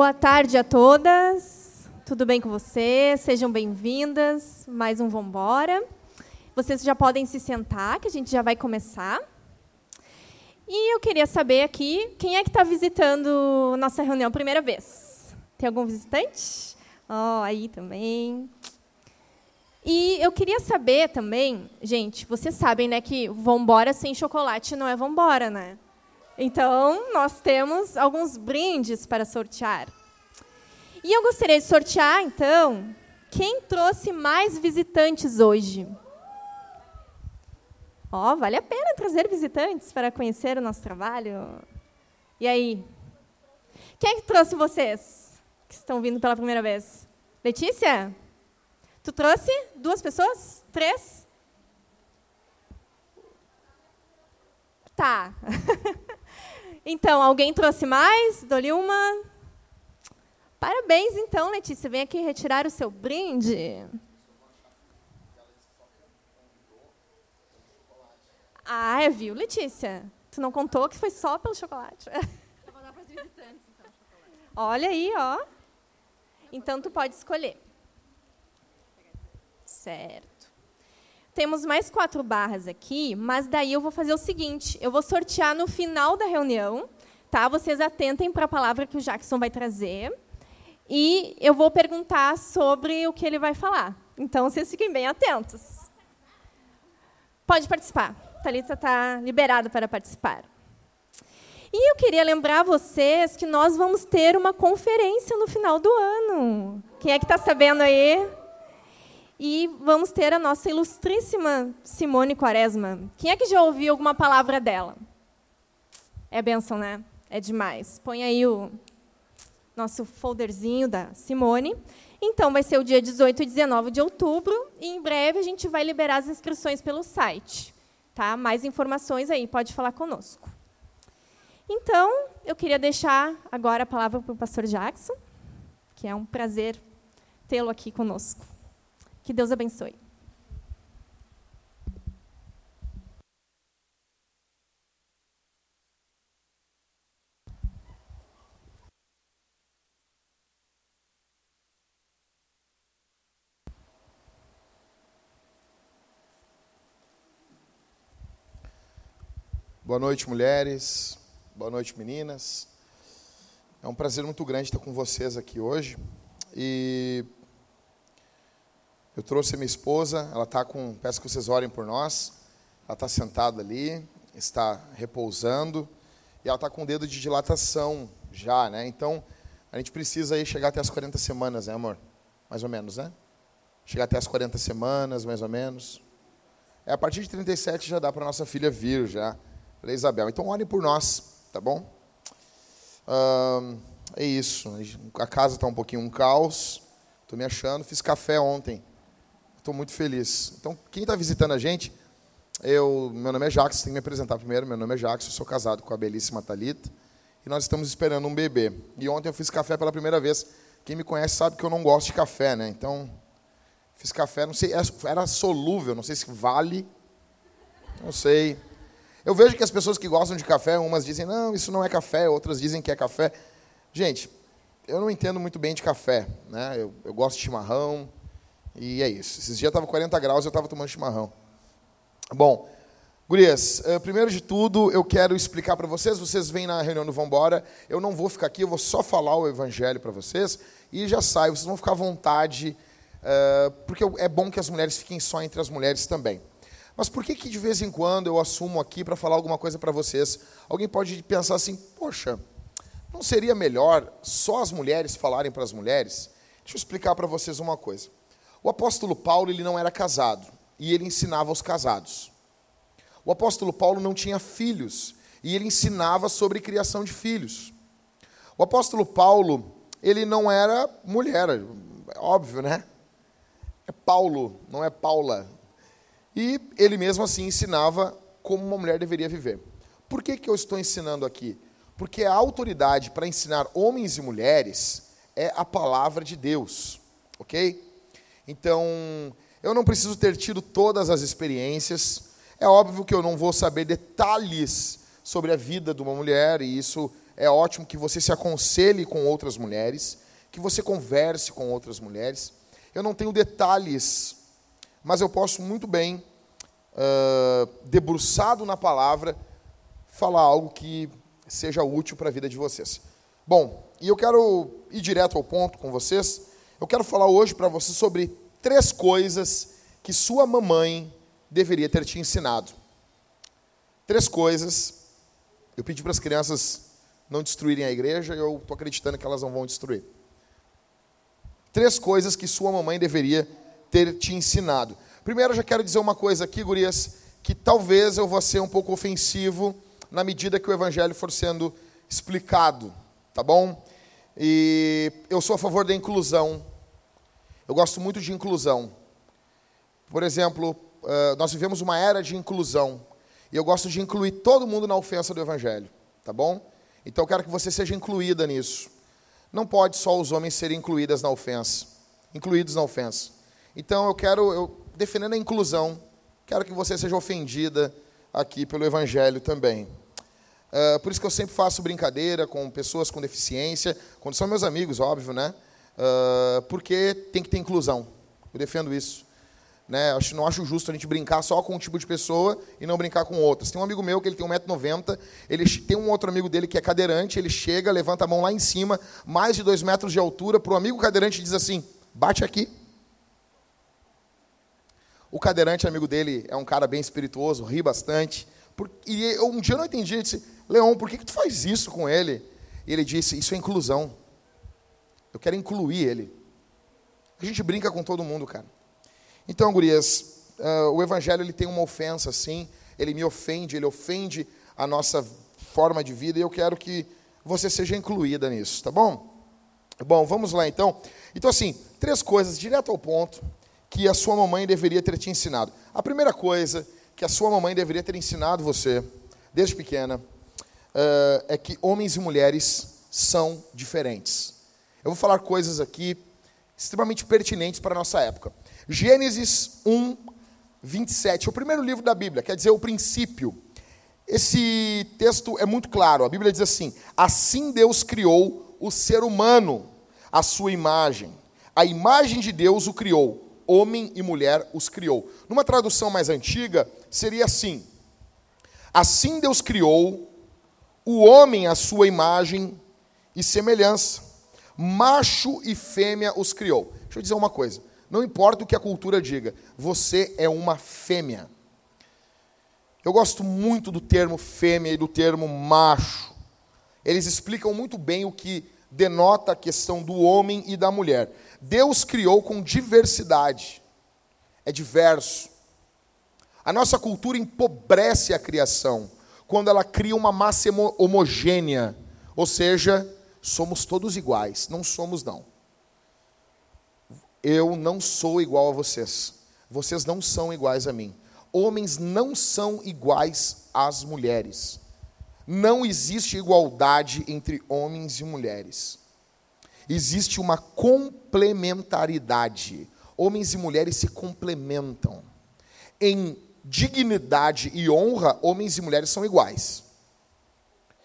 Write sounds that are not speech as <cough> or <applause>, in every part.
Boa tarde a todas. Tudo bem com vocês? Sejam bem-vindas. Mais um Vambora. Vocês já podem se sentar, que a gente já vai começar. E eu queria saber aqui, quem é que está visitando nossa reunião primeira vez? Tem algum visitante? Oh, aí também. E eu queria saber também, gente, vocês sabem, né, que vambora sem chocolate não é vambora, né? Então, nós temos alguns brindes para sortear. E eu gostaria de sortear, então, quem trouxe mais visitantes hoje? Ó, oh, vale a pena trazer visitantes para conhecer o nosso trabalho. E aí? Quem é que trouxe vocês que estão vindo pela primeira vez? Letícia? Tu trouxe duas pessoas? Três? Tá. <laughs> Então, alguém trouxe mais? Dou-lhe uma. Parabéns, então, Letícia. Vem aqui retirar o seu brinde. Ah, é, viu, Letícia? Tu não contou que foi só pelo chocolate. Eu vou dar para os visitantes, então, chocolate. Olha aí, ó. Então, tu pode escolher. Certo. Temos mais quatro barras aqui, mas daí eu vou fazer o seguinte: eu vou sortear no final da reunião, tá? Vocês atentem para a palavra que o Jackson vai trazer e eu vou perguntar sobre o que ele vai falar. Então vocês fiquem bem atentos. Pode participar. Thalita está liberada para participar. E eu queria lembrar vocês que nós vamos ter uma conferência no final do ano. Quem é que está sabendo aí? E vamos ter a nossa ilustríssima Simone Quaresma. Quem é que já ouviu alguma palavra dela? É benção, né? É demais. Põe aí o nosso folderzinho da Simone. Então, vai ser o dia 18 e 19 de outubro, e em breve a gente vai liberar as inscrições pelo site. Tá? Mais informações aí, pode falar conosco. Então, eu queria deixar agora a palavra para o pastor Jackson, que é um prazer tê-lo aqui conosco. Que Deus abençoe. Boa noite, mulheres. Boa noite, meninas. É um prazer muito grande estar com vocês aqui hoje. E eu trouxe minha esposa, ela está com. Peço que vocês orem por nós. Ela está sentada ali, está repousando, e ela está com o dedo de dilatação já, né? Então, a gente precisa aí chegar até as 40 semanas, né, amor? Mais ou menos, né? Chegar até as 40 semanas, mais ou menos. É, a partir de 37 já dá para nossa filha vir, já, para Isabel. Então, orem por nós, tá bom? é isso. A casa está um pouquinho um caos. Estou me achando. Fiz café ontem. Estou muito feliz. Então, quem está visitando a gente, eu, meu nome é Jackson, tem que me apresentar primeiro. Meu nome é Jackson, sou casado com a belíssima Talita e nós estamos esperando um bebê. E ontem eu fiz café pela primeira vez. Quem me conhece sabe que eu não gosto de café, né? Então, fiz café, não sei, era solúvel, não sei se vale, não sei. Eu vejo que as pessoas que gostam de café, umas dizem, não, isso não é café, outras dizem que é café. Gente, eu não entendo muito bem de café, né? Eu, eu gosto de chimarrão, e é isso. Esses dias estava 40 graus e eu estava tomando chimarrão. Bom, gurias, uh, primeiro de tudo, eu quero explicar para vocês, vocês vêm na reunião do Vambora, eu não vou ficar aqui, eu vou só falar o evangelho para vocês, e já saio, vocês vão ficar à vontade, uh, porque é bom que as mulheres fiquem só entre as mulheres também. Mas por que, que de vez em quando eu assumo aqui para falar alguma coisa para vocês? Alguém pode pensar assim, poxa, não seria melhor só as mulheres falarem para as mulheres? Deixa eu explicar para vocês uma coisa. O apóstolo Paulo ele não era casado e ele ensinava aos casados. O apóstolo Paulo não tinha filhos e ele ensinava sobre criação de filhos. O apóstolo Paulo ele não era mulher, óbvio, né? É Paulo, não é Paula. E ele mesmo assim ensinava como uma mulher deveria viver. Por que, que eu estou ensinando aqui? Porque a autoridade para ensinar homens e mulheres é a palavra de Deus, ok? Então, eu não preciso ter tido todas as experiências. É óbvio que eu não vou saber detalhes sobre a vida de uma mulher, e isso é ótimo que você se aconselhe com outras mulheres, que você converse com outras mulheres. Eu não tenho detalhes, mas eu posso muito bem, uh, debruçado na palavra, falar algo que seja útil para a vida de vocês. Bom, e eu quero ir direto ao ponto com vocês. Eu quero falar hoje para vocês sobre três coisas que sua mamãe deveria ter te ensinado. Três coisas. Eu pedi para as crianças não destruírem a igreja, e eu estou acreditando que elas não vão destruir. Três coisas que sua mamãe deveria ter te ensinado. Primeiro, eu já quero dizer uma coisa aqui, gurias, que talvez eu vou ser um pouco ofensivo na medida que o evangelho for sendo explicado, tá bom? E eu sou a favor da inclusão. Eu gosto muito de inclusão. Por exemplo, eh, nós vivemos uma era de inclusão. E eu gosto de incluir todo mundo na ofensa do evangelho, tá bom? Então eu quero que você seja incluída nisso. Não pode só os homens serem incluídas na ofensa, incluídos na ofensa. Então eu quero, eu defendendo a inclusão, quero que você seja ofendida aqui pelo evangelho também. Uh, por isso que eu sempre faço brincadeira com pessoas com deficiência, quando são meus amigos, óbvio, né? Uh, porque tem que ter inclusão. Eu defendo isso. Né? Acho, não acho justo a gente brincar só com um tipo de pessoa e não brincar com outras. Tem um amigo meu que ele tem 1,90m, ele tem um outro amigo dele que é cadeirante, ele chega, levanta a mão lá em cima, mais de 2 metros de altura, para o amigo cadeirante diz assim, bate aqui. O cadeirante, amigo dele, é um cara bem espirituoso, ri bastante. e um dia eu não entendi, ele disse, Leon, por que, que tu faz isso com ele? E ele disse, isso é inclusão. Eu quero incluir ele. A gente brinca com todo mundo, cara. Então, gurias, uh, o evangelho ele tem uma ofensa, sim. Ele me ofende, ele ofende a nossa forma de vida e eu quero que você seja incluída nisso, tá bom? Bom, vamos lá então. Então, assim, três coisas, direto ao ponto, que a sua mamãe deveria ter te ensinado. A primeira coisa que a sua mamãe deveria ter ensinado você, desde pequena, uh, é que homens e mulheres são diferentes. Eu vou falar coisas aqui extremamente pertinentes para a nossa época. Gênesis 1, 27. É o primeiro livro da Bíblia, quer dizer, o princípio. Esse texto é muito claro. A Bíblia diz assim: Assim Deus criou o ser humano, a sua imagem. A imagem de Deus o criou, homem e mulher os criou. Numa tradução mais antiga, seria assim: Assim Deus criou o homem à sua imagem e semelhança, macho e fêmea os criou. Deixa eu dizer uma coisa: não importa o que a cultura diga, você é uma fêmea. Eu gosto muito do termo fêmea e do termo macho. Eles explicam muito bem o que denota a questão do homem e da mulher. Deus criou com diversidade. É diverso. A nossa cultura empobrece a criação quando ela cria uma massa homogênea, ou seja, somos todos iguais. Não somos não. Eu não sou igual a vocês. Vocês não são iguais a mim. Homens não são iguais às mulheres. Não existe igualdade entre homens e mulheres. Existe uma complementaridade. Homens e mulheres se complementam. Em dignidade e honra, homens e mulheres são iguais.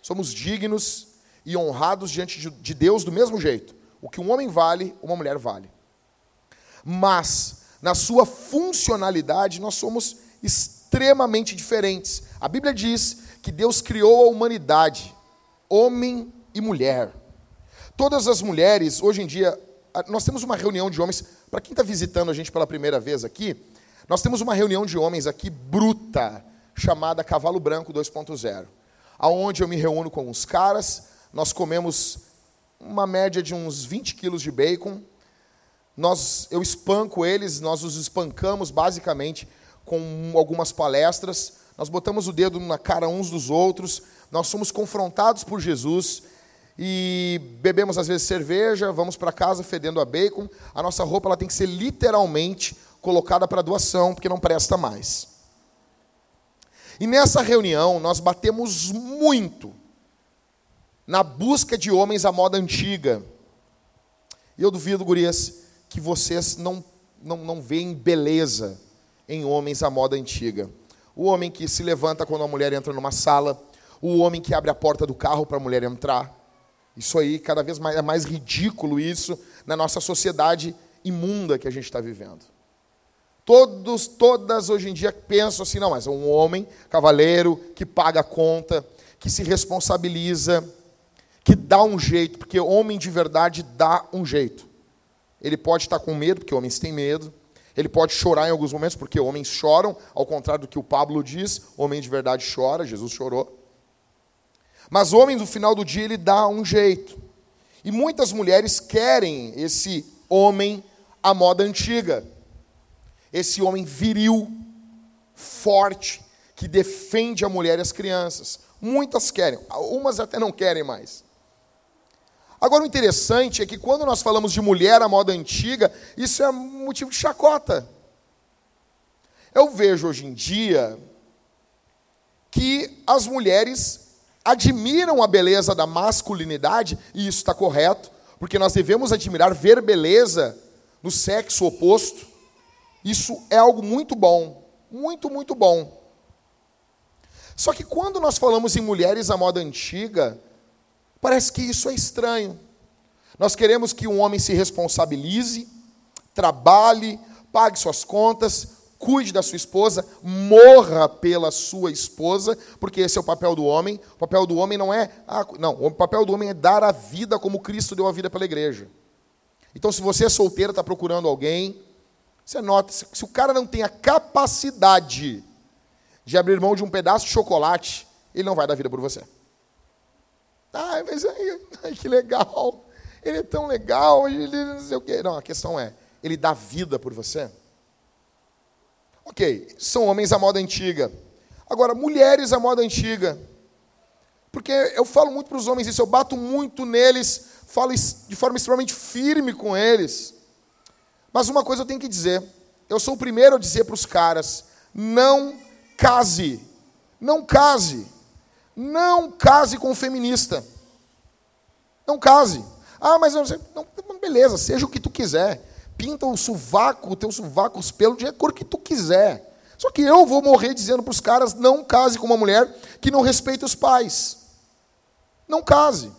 Somos dignos e honrados diante de Deus do mesmo jeito. O que um homem vale, uma mulher vale mas na sua funcionalidade nós somos extremamente diferentes. A Bíblia diz que Deus criou a humanidade, homem e mulher. Todas as mulheres, hoje em dia, nós temos uma reunião de homens, para quem está visitando a gente pela primeira vez aqui, nós temos uma reunião de homens aqui bruta, chamada Cavalo Branco 2.0, aonde eu me reúno com os caras, nós comemos uma média de uns 20 quilos de bacon, nós, eu espanco eles, nós os espancamos basicamente com algumas palestras, nós botamos o dedo na cara uns dos outros, nós somos confrontados por Jesus e bebemos às vezes cerveja, vamos para casa fedendo a bacon, a nossa roupa ela tem que ser literalmente colocada para doação, porque não presta mais. E nessa reunião nós batemos muito na busca de homens à moda antiga. E eu duvido, gurias, que vocês não, não, não veem beleza em homens à moda antiga. O homem que se levanta quando a mulher entra numa sala, o homem que abre a porta do carro para a mulher entrar. Isso aí, cada vez mais é mais ridículo isso na nossa sociedade imunda que a gente está vivendo. Todos, todas hoje em dia pensam assim, não, mas é um homem cavaleiro que paga a conta, que se responsabiliza, que dá um jeito, porque homem de verdade dá um jeito. Ele pode estar com medo, porque homens têm medo. Ele pode chorar em alguns momentos, porque homens choram, ao contrário do que o Pablo diz, homem de verdade chora, Jesus chorou. Mas homem, no final do dia, ele dá um jeito. E muitas mulheres querem esse homem à moda antiga esse homem viril, forte, que defende a mulher e as crianças. Muitas querem, umas até não querem mais. Agora, o interessante é que quando nós falamos de mulher à moda antiga, isso é motivo de chacota. Eu vejo hoje em dia que as mulheres admiram a beleza da masculinidade, e isso está correto, porque nós devemos admirar, ver beleza no sexo oposto. Isso é algo muito bom, muito, muito bom. Só que quando nós falamos em mulheres à moda antiga, parece que isso é estranho. Nós queremos que um homem se responsabilize, trabalhe, pague suas contas, cuide da sua esposa, morra pela sua esposa, porque esse é o papel do homem. O papel do homem não é. Ah, não, o papel do homem é dar a vida como Cristo deu a vida pela igreja. Então, se você é solteiro, está procurando alguém, você nota, se o cara não tem a capacidade de abrir mão de um pedaço de chocolate, ele não vai dar vida por você. Ai, mas ai, ai, que legal. Ele é tão legal, ele não sei o quê. Não, a questão é, ele dá vida por você? Ok, são homens à moda antiga. Agora, mulheres à moda antiga. Porque eu falo muito para os homens isso, eu bato muito neles, falo de forma extremamente firme com eles. Mas uma coisa eu tenho que dizer: eu sou o primeiro a dizer para os caras, não case, não case, não case com feminista. Não case. Ah, mas eu não, beleza, seja o que tu quiser. Pinta o sovaco, o teu sovaco, os pelos de cor que tu quiser. Só que eu vou morrer dizendo para os caras: não case com uma mulher que não respeita os pais. Não case.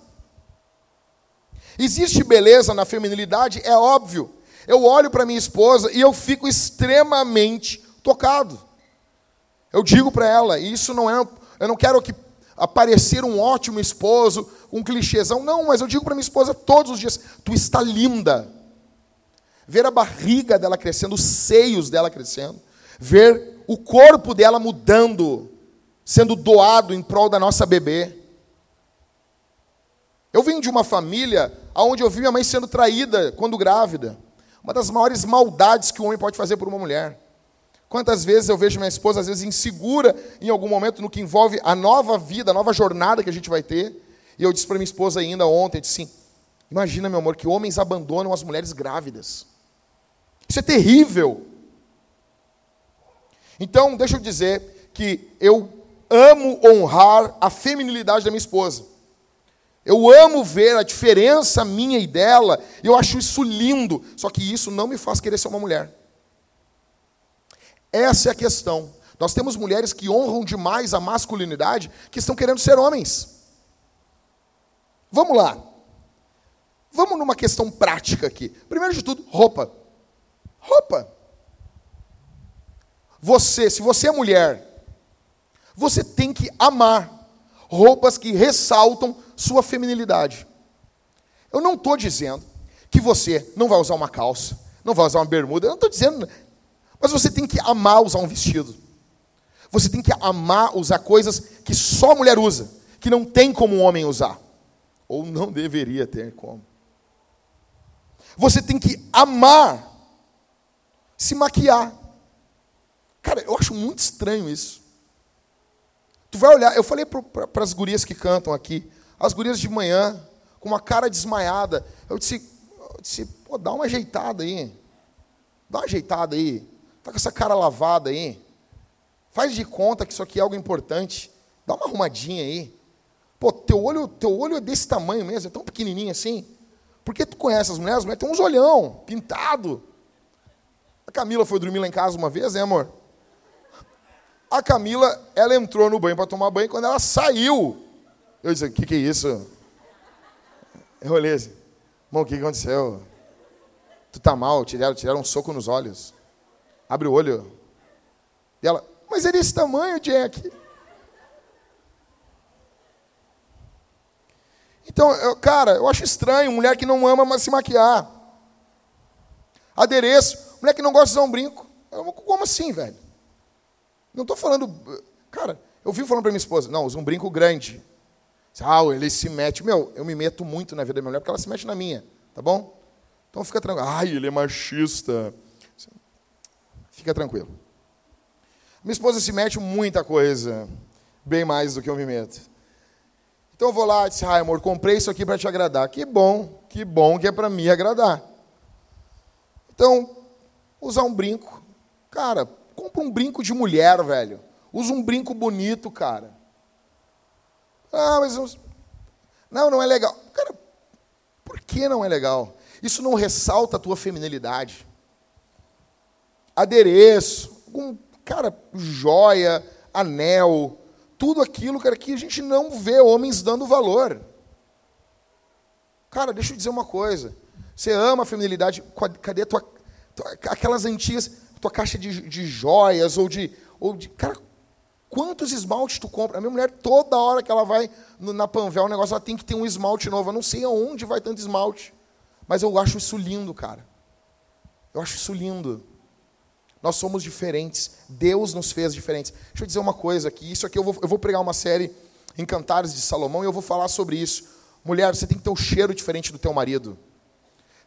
Existe beleza na feminilidade? É óbvio. Eu olho para minha esposa e eu fico extremamente tocado. Eu digo para ela, isso não é, eu não quero que aparecer um ótimo esposo, um clichêzão, não, mas eu digo para minha esposa todos os dias, tu está linda. Ver a barriga dela crescendo, os seios dela crescendo, ver o corpo dela mudando, sendo doado em prol da nossa bebê. Eu venho de uma família onde eu vi minha mãe sendo traída quando grávida. Uma das maiores maldades que um homem pode fazer por uma mulher. Quantas vezes eu vejo minha esposa, às vezes, insegura em algum momento no que envolve a nova vida, a nova jornada que a gente vai ter. E eu disse para minha esposa ainda ontem, disse assim, imagina, meu amor, que homens abandonam as mulheres grávidas. Isso é terrível. Então, deixa eu dizer que eu amo honrar a feminilidade da minha esposa. Eu amo ver a diferença minha e dela, e eu acho isso lindo, só que isso não me faz querer ser uma mulher. Essa é a questão. Nós temos mulheres que honram demais a masculinidade, que estão querendo ser homens. Vamos lá. Vamos numa questão prática aqui. Primeiro de tudo, roupa. Roupa. Você, se você é mulher, você tem que amar roupas que ressaltam sua feminilidade. Eu não estou dizendo que você não vai usar uma calça, não vai usar uma bermuda, eu não estou dizendo. Mas você tem que amar usar um vestido. Você tem que amar usar coisas que só mulher usa, que não tem como um homem usar. Ou não deveria ter como. Você tem que amar se maquiar. Cara, eu acho muito estranho isso. Tu vai olhar, eu falei para as gurias que cantam aqui, as gurias de manhã, com uma cara desmaiada. Eu disse, eu disse pô, dá uma ajeitada aí. Dá uma ajeitada aí. Tá com essa cara lavada aí. Faz de conta que isso aqui é algo importante. Dá uma arrumadinha aí. Pô, teu olho, teu olho é desse tamanho mesmo, é tão pequenininho assim. Porque tu conhece as mulheres? As mulheres têm uns olhão, pintado. A Camila foi dormir lá em casa uma vez, né, amor? A Camila, ela entrou no banho para tomar banho, quando ela saiu, eu disse, o que, que é isso? Eu olhei assim, o que aconteceu? Tu tá mal, tiraram, tiraram um soco nos olhos. Abre o olho. E ela, mas é desse tamanho, Jack. Então, eu, cara, eu acho estranho, mulher que não ama se maquiar. Adereço, mulher que não gosta de usar um brinco. Eu, como assim, velho? Não estou falando. Cara, eu vivo falando para minha esposa, não, usa um brinco grande. Ah, ele se mete. Meu, eu me meto muito na vida da minha mulher porque ela se mete na minha, tá bom? Então fica tranquilo. Ai, ele é machista. Fica tranquilo. Minha esposa se mete muita coisa, bem mais do que eu me meto. Então eu vou lá e disse, ai amor, comprei isso aqui para te agradar. Que bom, que bom que é para me agradar. Então, usar um brinco. Cara, compra um brinco de mulher, velho. Usa um brinco bonito, cara. Ah, mas. Não, não é legal. Cara, por que não é legal? Isso não ressalta a tua feminilidade. Adereço, um, cara, joia, anel, tudo aquilo, cara, que a gente não vê homens dando valor. Cara, deixa eu dizer uma coisa. Você ama a feminilidade, cadê a tua, tua aquelas antigas, tua caixa de, de joias ou de, ou de. Cara, quantos esmaltes tu compra? A minha mulher, toda hora que ela vai na Panvel, o negócio, ela tem que ter um esmalte novo. Eu não sei aonde vai tanto esmalte. Mas eu acho isso lindo, cara. Eu acho isso lindo. Nós somos diferentes. Deus nos fez diferentes. Deixa eu dizer uma coisa aqui. Isso aqui eu vou, eu vou pregar uma série em Cantares de Salomão e eu vou falar sobre isso. Mulher, você tem que ter um cheiro diferente do teu marido.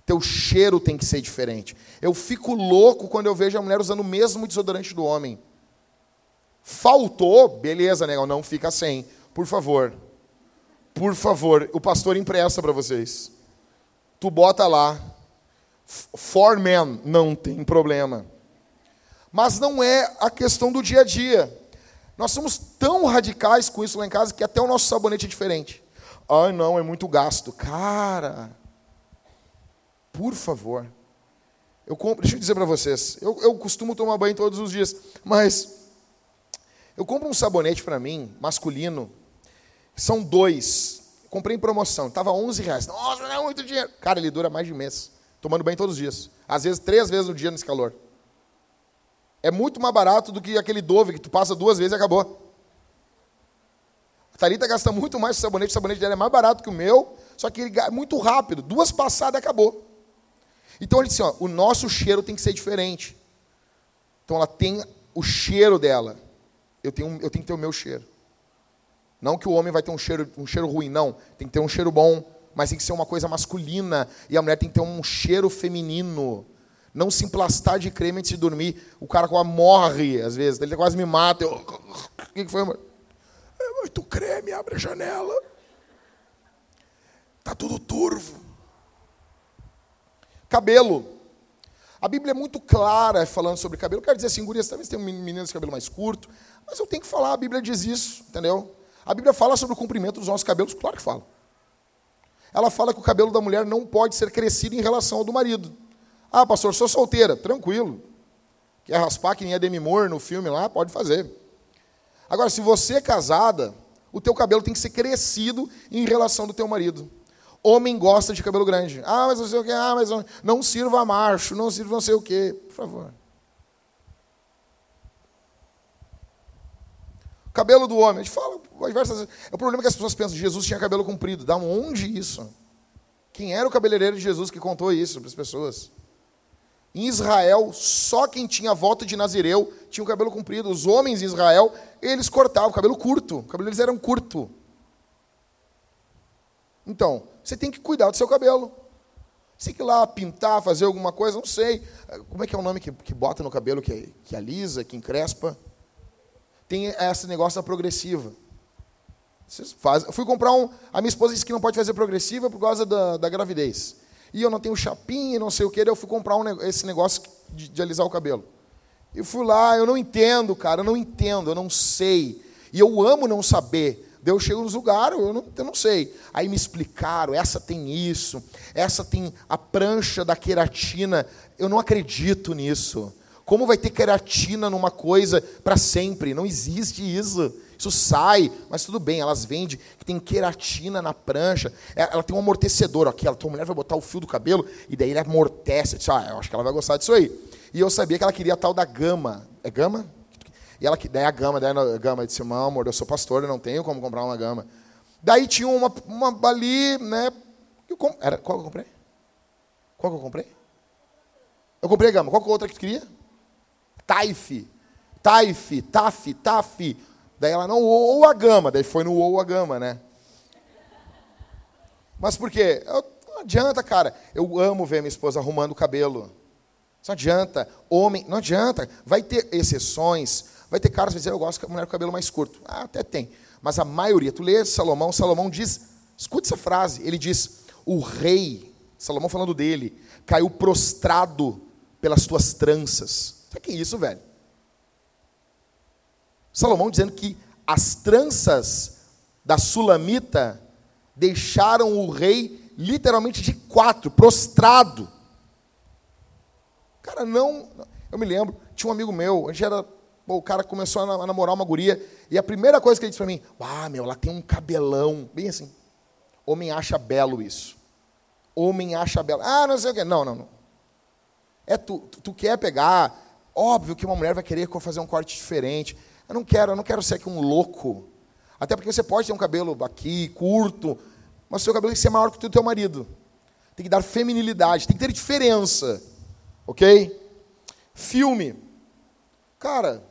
Teu cheiro tem que ser diferente. Eu fico louco quando eu vejo a mulher usando o mesmo desodorante do homem. Faltou, beleza, negão, não fica sem. Por favor. Por favor, o pastor empresta para vocês. Tu bota lá. For men, não tem problema. Mas não é a questão do dia a dia. Nós somos tão radicais com isso lá em casa que até o nosso sabonete é diferente. Ai, não, é muito gasto. Cara, por favor. Eu compro, deixa eu dizer para vocês, eu, eu costumo tomar banho todos os dias, mas eu compro um sabonete para mim, masculino, são dois. Comprei em promoção, estava 11 reais. Nossa, não é muito dinheiro. Cara, ele dura mais de um mês, tomando banho todos os dias. Às vezes, três vezes no dia nesse calor. É muito mais barato do que aquele Dove que tu passa duas vezes e acabou. A Thalita gasta muito mais com sabonete, o sabonete dela é mais barato que o meu, só que ele é muito rápido. Duas passadas acabou. Então ele disse, ó, o nosso cheiro tem que ser diferente. Então ela tem o cheiro dela. Eu tenho, eu tenho que ter o meu cheiro. Não que o homem vai ter um cheiro, um cheiro ruim, não. Tem que ter um cheiro bom, mas tem que ser uma coisa masculina. E a mulher tem que ter um cheiro feminino. Não se emplastar de creme antes de dormir. O cara morre, às vezes. Ele quase me mata. O que foi, amor? É muito creme, abre a janela. Tá tudo turvo. Cabelo. A Bíblia é muito clara falando sobre cabelo. Eu quero dizer assim, gurias, talvez tenham meninas de cabelo mais curto, mas eu tenho que falar, a Bíblia diz isso, entendeu? A Bíblia fala sobre o comprimento dos nossos cabelos, claro que fala. Ela fala que o cabelo da mulher não pode ser crescido em relação ao do marido. Ah, pastor, sou solteira. Tranquilo. Quer raspar que nem a Demi Moore no filme lá? Pode fazer. Agora, se você é casada, o teu cabelo tem que ser crescido em relação do teu marido. Homem gosta de cabelo grande. Ah, mas não sei o que. Ah, mas não sirva macho, não sirva não sei o que. Por favor. Cabelo do homem. A gente fala diversas vezes. É o problema é que as pessoas pensam, Jesus tinha cabelo comprido. Da onde isso? Quem era o cabeleireiro de Jesus que contou isso para as pessoas? Em Israel, só quem tinha voto de Nazireu tinha o cabelo comprido. Os homens em Israel, eles cortavam o cabelo curto. O cabelo deles era curto. Então, você tem que cuidar do seu cabelo. Você tem que ir lá pintar, fazer alguma coisa, não sei. Como é que é o nome que, que bota no cabelo, que, que alisa, que encrespa? Tem esse negócio da progressiva. Fui comprar um. A minha esposa disse que não pode fazer progressiva por causa da, da gravidez e eu não tenho chapinha, não sei o que, daí eu fui comprar um, esse negócio de, de alisar o cabelo. E fui lá, eu não entendo, cara, eu não entendo, eu não sei. E eu amo não saber. Daí eu chego nos lugares, eu não, eu não sei. Aí me explicaram, essa tem isso, essa tem a prancha da queratina. Eu não acredito nisso. Como vai ter queratina numa coisa para sempre? Não existe isso. Isso sai, mas tudo bem, elas vendem que tem queratina na prancha. É, ela tem um amortecedor aqui. A tua mulher vai botar o fio do cabelo e daí ele amortece. Eu disse, ah, eu acho que ela vai gostar disso aí. E eu sabia que ela queria a tal da gama. É gama? E ela, daí a gama, daí a gama disse, não, amor, eu sou pastor, eu não tenho como comprar uma gama. Daí tinha uma, uma ali, né? Eu, era, qual que eu comprei? Qual que eu comprei? Eu comprei a gama. Qual que é outra que tu queria? Taif. Taif, Taf, Taf. Daí ela não, ou a gama. Daí foi no ou a gama, né? Mas por quê? Eu, não adianta, cara. Eu amo ver minha esposa arrumando o cabelo. Não adianta. Homem, não adianta. Vai ter exceções. Vai ter caras que dizer, eu gosto de mulher com cabelo mais curto. Ah, até tem. Mas a maioria, tu lê Salomão, Salomão diz, escute essa frase, ele diz, o rei, Salomão falando dele, caiu prostrado pelas tuas tranças. Sabe que é isso, velho? Salomão dizendo que as tranças da sulamita deixaram o rei literalmente de quatro, prostrado. Cara, não. Eu me lembro, tinha um amigo meu, a gente era Pô, o cara começou a namorar uma guria, e a primeira coisa que ele disse para mim, ah, meu, ela tem um cabelão, bem assim. Homem acha belo isso. Homem acha belo. Ah, não sei o quê. Não, não, não. É tu, tu, tu quer pegar, óbvio que uma mulher vai querer fazer um corte diferente. Eu não quero, eu não quero ser aqui um louco. Até porque você pode ter um cabelo aqui, curto, mas o seu cabelo tem que ser maior que o do teu marido. Tem que dar feminilidade, tem que ter diferença. Ok? Filme. Cara,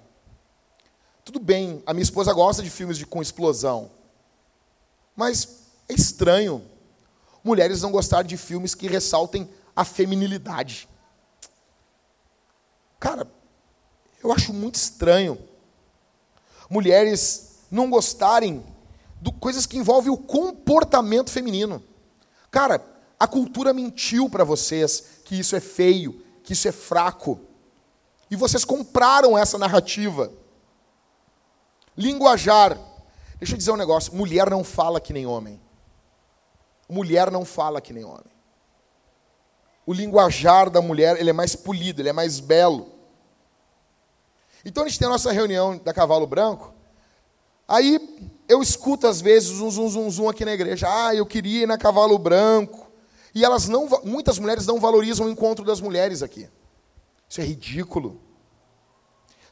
tudo bem, a minha esposa gosta de filmes de, com explosão. Mas é estranho mulheres não gostarem de filmes que ressaltem a feminilidade. Cara, eu acho muito estranho mulheres não gostarem de coisas que envolvem o comportamento feminino. Cara, a cultura mentiu para vocês que isso é feio, que isso é fraco. E vocês compraram essa narrativa. Linguajar. Deixa eu dizer um negócio: mulher não fala que nem homem. Mulher não fala que nem homem. O linguajar da mulher ele é mais polido, ele é mais belo. Então a gente tem a nossa reunião da Cavalo Branco. Aí eu escuto às vezes um zum zum zum aqui na igreja. Ah, eu queria ir na Cavalo Branco. E elas não, muitas mulheres não valorizam o encontro das mulheres aqui. Isso é ridículo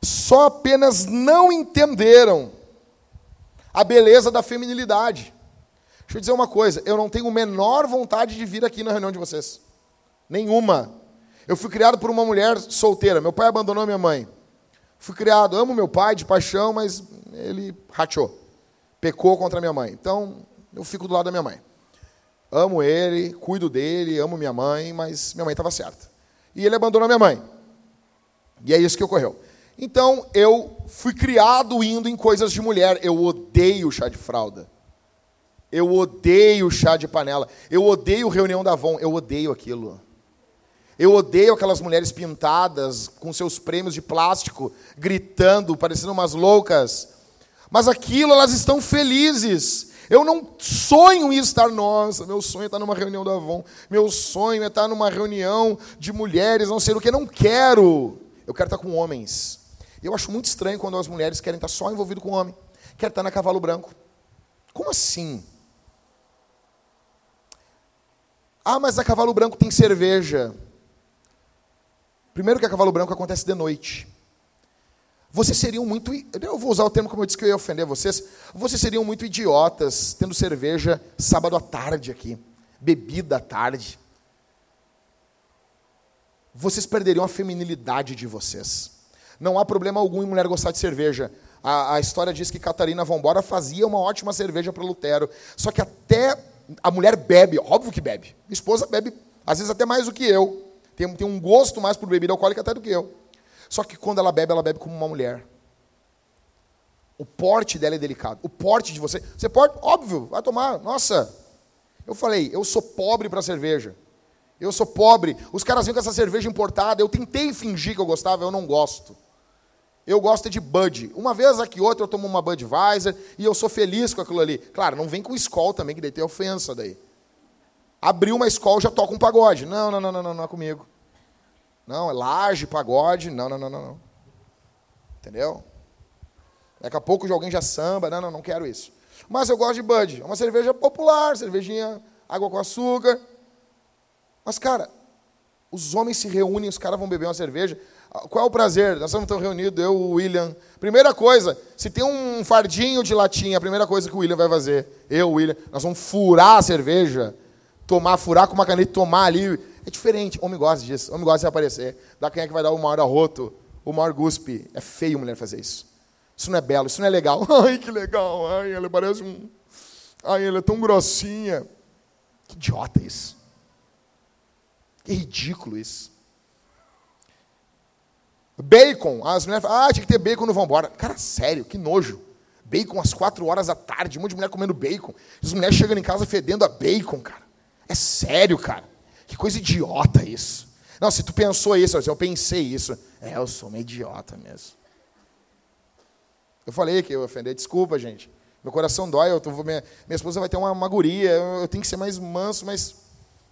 só apenas não entenderam a beleza da feminilidade. Deixa eu dizer uma coisa, eu não tenho menor vontade de vir aqui na reunião de vocês. Nenhuma. Eu fui criado por uma mulher solteira. Meu pai abandonou minha mãe. Fui criado, amo meu pai de paixão, mas ele rachou. Pecou contra minha mãe. Então, eu fico do lado da minha mãe. Amo ele, cuido dele, amo minha mãe, mas minha mãe estava certa. E ele abandonou minha mãe. E é isso que ocorreu. Então eu fui criado indo em coisas de mulher. Eu odeio chá de fralda. Eu odeio chá de panela. Eu odeio reunião da Avon. Eu odeio aquilo. Eu odeio aquelas mulheres pintadas com seus prêmios de plástico, gritando, parecendo umas loucas. Mas aquilo elas estão felizes. Eu não sonho em estar, nossa, meu sonho é estar numa reunião da Avon. Meu sonho é estar numa reunião de mulheres, não sei o que. Não quero. Eu quero estar com homens. Eu acho muito estranho quando as mulheres querem estar só envolvido com homem, querem estar na cavalo branco. Como assim? Ah, mas a cavalo branco tem cerveja. Primeiro que a cavalo branco acontece de noite. Vocês seriam muito. Eu vou usar o termo como eu disse que eu ia ofender vocês. Vocês seriam muito idiotas tendo cerveja sábado à tarde aqui. Bebida à tarde. Vocês perderiam a feminilidade de vocês. Não há problema algum em mulher gostar de cerveja. A, a história diz que Catarina Vambora fazia uma ótima cerveja para Lutero. Só que até a mulher bebe, óbvio que bebe. Minha esposa bebe, às vezes até mais do que eu. Tem, tem um gosto mais por bebida alcoólica até do que eu. Só que quando ela bebe, ela bebe como uma mulher. O porte dela é delicado. O porte de você. Você pode, óbvio, vai tomar. Nossa, eu falei, eu sou pobre para cerveja. Eu sou pobre. Os caras vêm com essa cerveja importada. Eu tentei fingir que eu gostava, eu não gosto. Eu gosto de Bud. Uma vez aqui outra eu tomo uma Budweiser e eu sou feliz com aquilo ali. Claro, não vem com Skol também, que daí tem ofensa daí. Abriu uma Skol, já toca um pagode. Não, não, não, não, não, é comigo. Não, é laje, pagode. Não, não, não, não, não. Entendeu? Daqui a pouco alguém já samba. Não, não, não quero isso. Mas eu gosto de Bud. É uma cerveja popular, cervejinha, água com açúcar. Mas, cara, os homens se reúnem, os caras vão beber uma cerveja. Qual é o prazer? Nós estamos reunidos, eu, o William. Primeira coisa, se tem um fardinho de latinha, a primeira coisa que o William vai fazer, eu, o William, nós vamos furar a cerveja, tomar, furar com uma caneta, tomar ali. É diferente. Homem gosta disso. Homem gosta de aparecer. Da quem é que vai dar o maior arroto, o maior guspe. É feio mulher fazer isso. Isso não é belo, isso não é legal. <laughs> Ai, que legal. Ai, ela parece um. Ai, ela é tão grossinha. Que idiota isso. Que ridículo isso. Bacon. As mulheres falam, ah, tinha que ter bacon no Vambora. Cara, sério, que nojo. Bacon às quatro horas da tarde, um monte de mulher comendo bacon. As mulheres chegando em casa fedendo a bacon, cara. É sério, cara. Que coisa idiota isso. Não, se tu pensou isso, eu pensei isso. É, eu sou uma idiota mesmo. Eu falei que eu ofender, desculpa, gente. Meu coração dói, eu tô, minha, minha esposa vai ter uma, guria, eu, eu tenho que ser mais manso, mas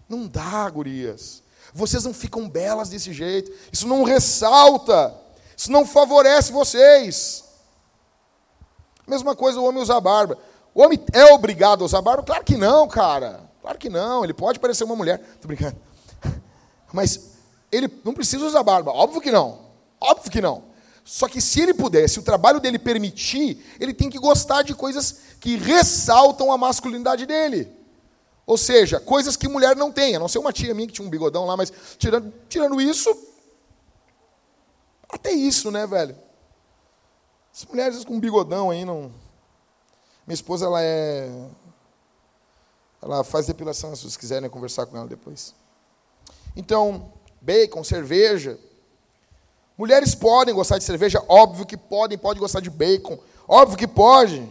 não dá, gurias. Vocês não ficam belas desse jeito. Isso não ressalta. Isso não favorece vocês. Mesma coisa o homem usar barba. O homem é obrigado a usar barba? Claro que não, cara. Claro que não. Ele pode parecer uma mulher. Tô brincando. <laughs> Mas ele não precisa usar barba. Óbvio que não. Óbvio que não. Só que se ele puder, se o trabalho dele permitir, ele tem que gostar de coisas que ressaltam a masculinidade dele. Ou seja, coisas que mulher não tem. A não ser uma tia minha que tinha um bigodão lá, mas tirando, tirando isso, até isso, né, velho? As mulheres com bigodão aí não. Minha esposa, ela é. Ela faz depilação, se vocês quiserem conversar com ela depois. Então, bacon, cerveja, Mulheres podem gostar de cerveja, óbvio que podem, podem gostar de bacon, óbvio que pode.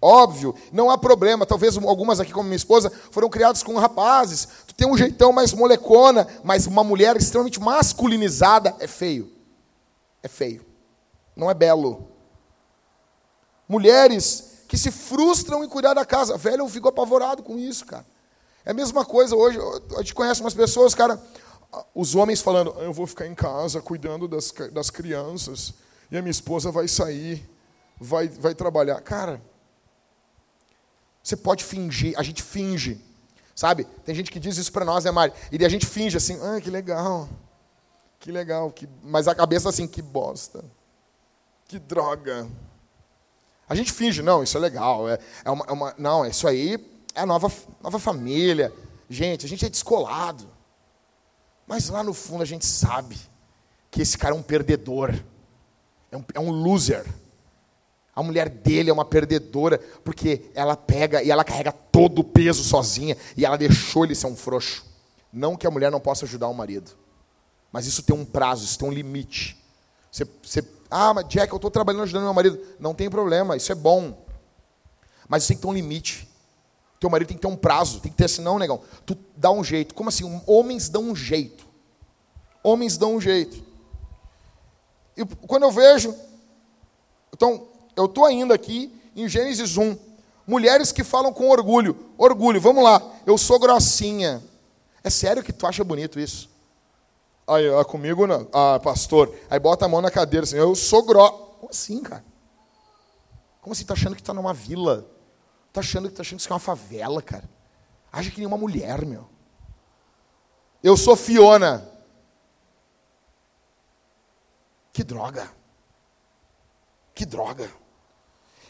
Óbvio, não há problema. Talvez algumas aqui, como minha esposa, foram criadas com rapazes. Tu tem um jeitão mais molecona, mas uma mulher extremamente masculinizada é feio. É feio. Não é belo. Mulheres que se frustram em cuidar da casa. Velho, eu fico apavorado com isso, cara. É a mesma coisa hoje. A gente conhece umas pessoas, cara, os homens falando, eu vou ficar em casa cuidando das, das crianças, e a minha esposa vai sair, vai, vai trabalhar. Cara, você pode fingir, a gente finge, sabe? Tem gente que diz isso para nós, né, Mari? E a gente finge assim, ah, que legal, que legal, que... mas a cabeça assim, que bosta, que droga. A gente finge, não, isso é legal, é, é, uma, é uma, não, isso aí é a nova, nova família. Gente, a gente é descolado. Mas lá no fundo a gente sabe que esse cara é um perdedor, é um, é um loser. A mulher dele é uma perdedora, porque ela pega e ela carrega todo o peso sozinha e ela deixou ele ser um frouxo. Não que a mulher não possa ajudar o marido, mas isso tem um prazo, isso tem um limite. Você, você ah, mas Jack, eu estou trabalhando ajudando meu marido. Não tem problema, isso é bom. Mas isso tem que ter um limite. Teu marido tem que ter um prazo, tem que ter assim, não, negão. Tu dá um jeito. Como assim? Homens dão um jeito. Homens dão um jeito. E quando eu vejo. Então, eu estou ainda aqui em Gênesis 1. Mulheres que falam com orgulho. Orgulho, vamos lá. Eu sou grossinha. É sério que tu acha bonito isso? Aí, comigo não. Ah, pastor. Aí bota a mão na cadeira assim. Eu sou grosso. Como assim, cara? Como assim? Tá achando que tá numa vila? Tá achando, tá achando que isso é uma favela, cara. Acha que nem uma mulher, meu. Eu sou Fiona. Que droga. Que droga.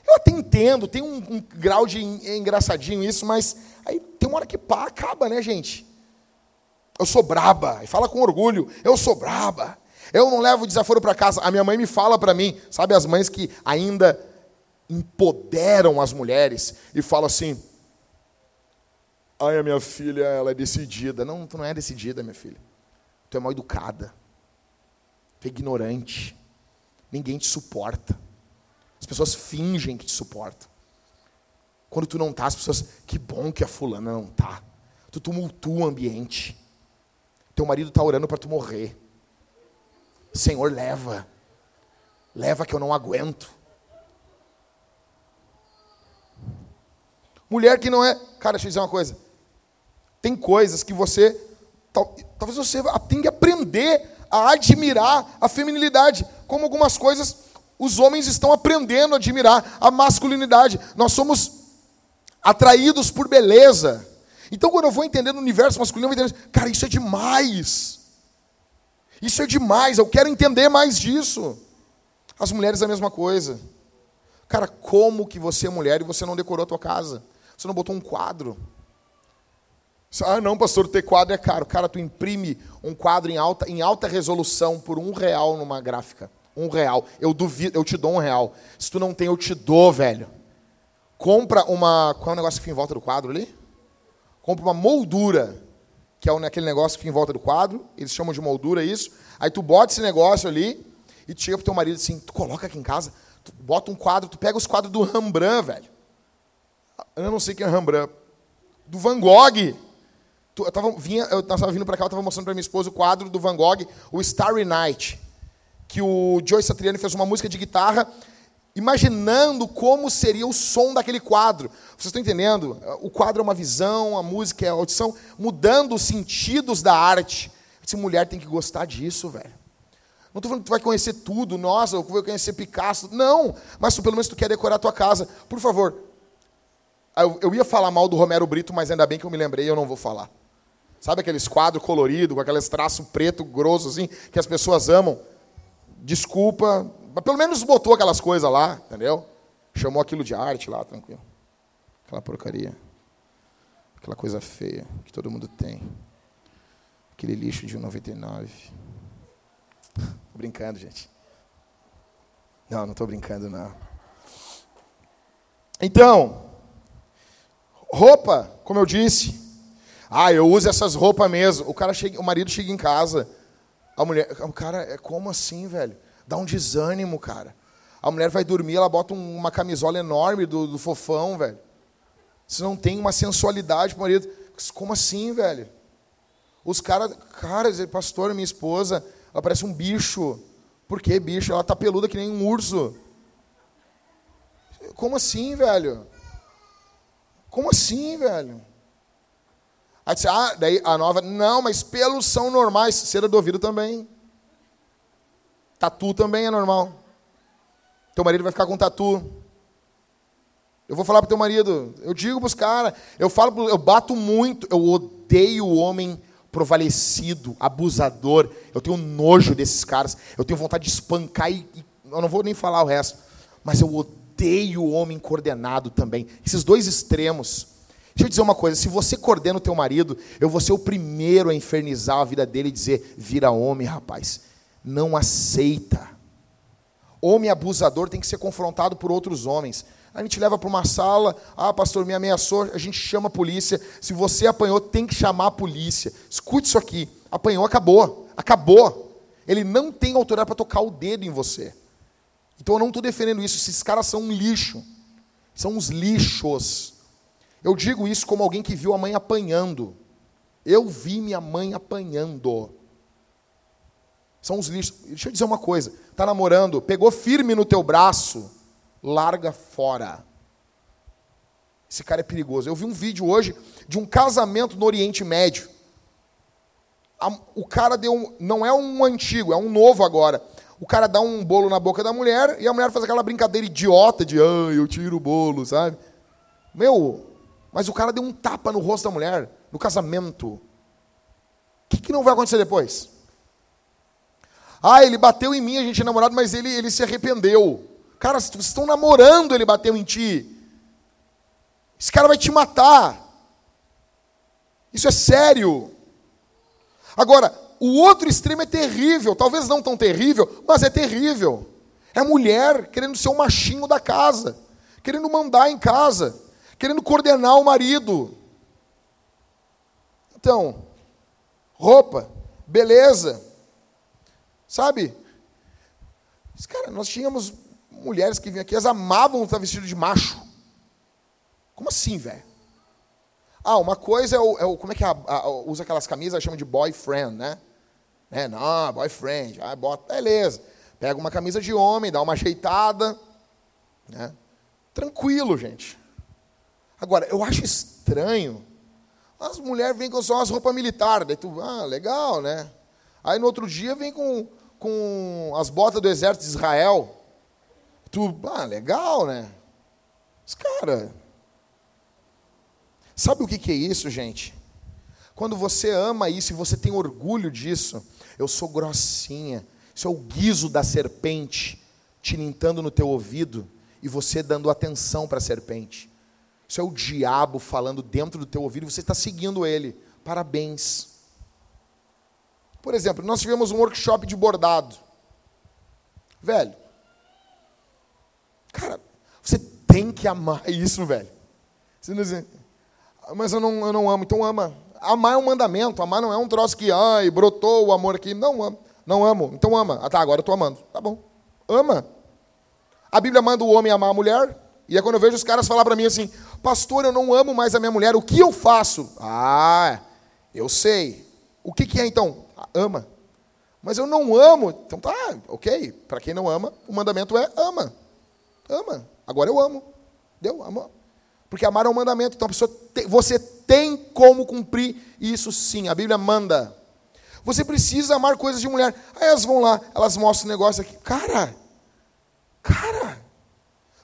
Eu até entendo, tem um, um grau de engraçadinho isso, mas aí tem uma hora que pá, acaba, né, gente? Eu sou braba. E fala com orgulho. Eu sou braba. Eu não levo desaforo para casa. A minha mãe me fala para mim, sabe as mães que ainda empoderam as mulheres e falam assim: ai, a minha filha, ela é decidida. Não, tu não é decidida, minha filha. Tu é mal educada. Tu é ignorante. Ninguém te suporta. As pessoas fingem que te suportam. Quando tu não tá, as pessoas, que bom que a fulana não tá. Tu tumultua o ambiente. Teu marido está orando para tu morrer. Senhor, leva. Leva que eu não aguento. Mulher que não é. Cara, deixa eu dizer uma coisa. Tem coisas que você talvez você tenha que aprender a admirar a feminilidade, como algumas coisas os homens estão aprendendo a admirar a masculinidade. Nós somos atraídos por beleza. Então, quando eu vou entender no universo masculino, eu vou entender, cara, isso é demais. Isso é demais, eu quero entender mais disso. As mulheres é a mesma coisa. Cara, como que você é mulher e você não decorou a tua casa? Você não botou um quadro? Ah, não, pastor, ter quadro é caro. Cara, tu imprime um quadro em alta, em alta resolução por um real numa gráfica. Um real. Eu duvido, eu te dou um real. Se tu não tem, eu te dou, velho. Compra uma. Qual é o negócio que fica em volta do quadro ali? Compra uma moldura, que é aquele negócio que fica em volta do quadro. Eles chamam de moldura isso. Aí tu bota esse negócio ali e chega pro teu marido assim, tu coloca aqui em casa, tu bota um quadro, tu pega os quadros do Rembrandt, velho. Eu não sei quem é Rembrandt. Do Van Gogh. Eu estava vinha, eu estava vindo para cá, eu estava mostrando para minha esposa o quadro do Van Gogh, o Starry Night, que o Joe Satriani fez uma música de guitarra, imaginando como seria o som daquele quadro. Vocês estão entendendo? O quadro é uma visão, a música é a audição, mudando os sentidos da arte. Essa mulher tem que gostar disso, velho. Não estou falando que tu vai conhecer tudo, nossa, eu vou conhecer Picasso. Não, mas pelo menos tu quer decorar a tua casa. Por favor. Eu, eu ia falar mal do Romero Brito, mas ainda bem que eu me lembrei, eu não vou falar. Sabe aqueles quadros coloridos, com aqueles traços preto, grosso, assim, que as pessoas amam? Desculpa, pelo menos botou aquelas coisas lá, entendeu? Chamou aquilo de arte lá, tranquilo. Aquela porcaria. Aquela coisa feia que todo mundo tem. Aquele lixo de 1,99. <laughs> Tô brincando, gente. Não, não estou brincando, não. Então, roupa, como eu disse, ah, eu uso essas roupas mesmo. O cara chega, o marido chega em casa, a mulher, o cara, é como assim, velho? Dá um desânimo, cara. A mulher vai dormir, ela bota uma camisola enorme do, do fofão, velho. Você não tem uma sensualidade pro marido. Como assim, velho? Os caras, cara, pastor, minha esposa, ela parece um bicho. Por que bicho? Ela tá peluda que nem um urso. Como assim, velho? Como assim, velho? Aí disse, ah, daí a nova, não, mas pelos são normais. Cera do ouvido também. Tatu também é normal. Teu marido vai ficar com tatu. Eu vou falar pro teu marido, eu digo pros caras, eu falo, eu bato muito, eu odeio o homem provalecido, abusador. Eu tenho nojo desses caras. Eu tenho vontade de espancar e, e eu não vou nem falar o resto. Mas eu odeio o homem coordenado também. Esses dois extremos. Deixa eu dizer uma coisa, se você coordena o teu marido, eu vou ser o primeiro a infernizar a vida dele e dizer, vira homem, rapaz. Não aceita. Homem abusador tem que ser confrontado por outros homens. A gente leva para uma sala, ah, pastor, me ameaçou, a gente chama a polícia. Se você apanhou, tem que chamar a polícia. Escute isso aqui. Apanhou, acabou. Acabou. Ele não tem autoridade para tocar o dedo em você. Então eu não estou defendendo isso. Esses caras são um lixo. São uns lixos. Eu digo isso como alguém que viu a mãe apanhando. Eu vi minha mãe apanhando. São os lixos. Deixa eu dizer uma coisa. Está namorando, pegou firme no teu braço, larga fora. Esse cara é perigoso. Eu vi um vídeo hoje de um casamento no Oriente Médio. O cara deu não é um antigo, é um novo agora. O cara dá um bolo na boca da mulher e a mulher faz aquela brincadeira idiota de, ah, eu tiro o bolo, sabe? Meu, mas o cara deu um tapa no rosto da mulher, no casamento. O que, que não vai acontecer depois? Ah, ele bateu em mim, a gente é namorado, mas ele, ele se arrependeu. Cara, vocês estão namorando, ele bateu em ti. Esse cara vai te matar. Isso é sério. Agora, o outro extremo é terrível. Talvez não tão terrível, mas é terrível. É mulher querendo ser o machinho da casa, querendo mandar em casa querendo coordenar o marido. Então, roupa, beleza. Sabe? Cara, nós tínhamos mulheres que vinham aqui, elas amavam estar vestido de macho. Como assim, velho? Ah, uma coisa é o, é o como é que é a, a, usa aquelas camisas, chama de boyfriend, né? É, não, boyfriend, ah, bota, beleza. Pega uma camisa de homem, dá uma ajeitada, né? Tranquilo, gente. Agora, eu acho estranho As mulheres vêm com só umas roupas militares. Daí tu, ah, legal, né? Aí no outro dia vem com, com as botas do exército de Israel. Tu, ah, legal, né? Os cara. Sabe o que, que é isso, gente? Quando você ama isso e você tem orgulho disso, eu sou grossinha. Isso é o guiso da serpente tilintando no teu ouvido e você dando atenção para a serpente. Isso é o diabo falando dentro do teu ouvido e você está seguindo ele. Parabéns. Por exemplo, nós tivemos um workshop de bordado. Velho. Cara, você tem que amar isso, velho. Você não diz, mas eu não, eu não amo, então ama. Amar é um mandamento, amar não é um troço que, ai, brotou o amor aqui. Não amo, não amo, então ama. Ah, tá, agora eu estou amando. Tá bom, ama. A Bíblia manda o homem amar a mulher, e é quando eu vejo os caras falar para mim assim, pastor, eu não amo mais a minha mulher, o que eu faço? Ah, eu sei. O que, que é então? Ama. Mas eu não amo. Então tá, ok. Para quem não ama, o mandamento é ama. Ama. Agora eu amo. Deu? Amor. Porque amar é um mandamento. Então tem, você tem como cumprir isso sim. A Bíblia manda. Você precisa amar coisas de mulher. Aí elas vão lá, elas mostram o negócio aqui. Cara, cara,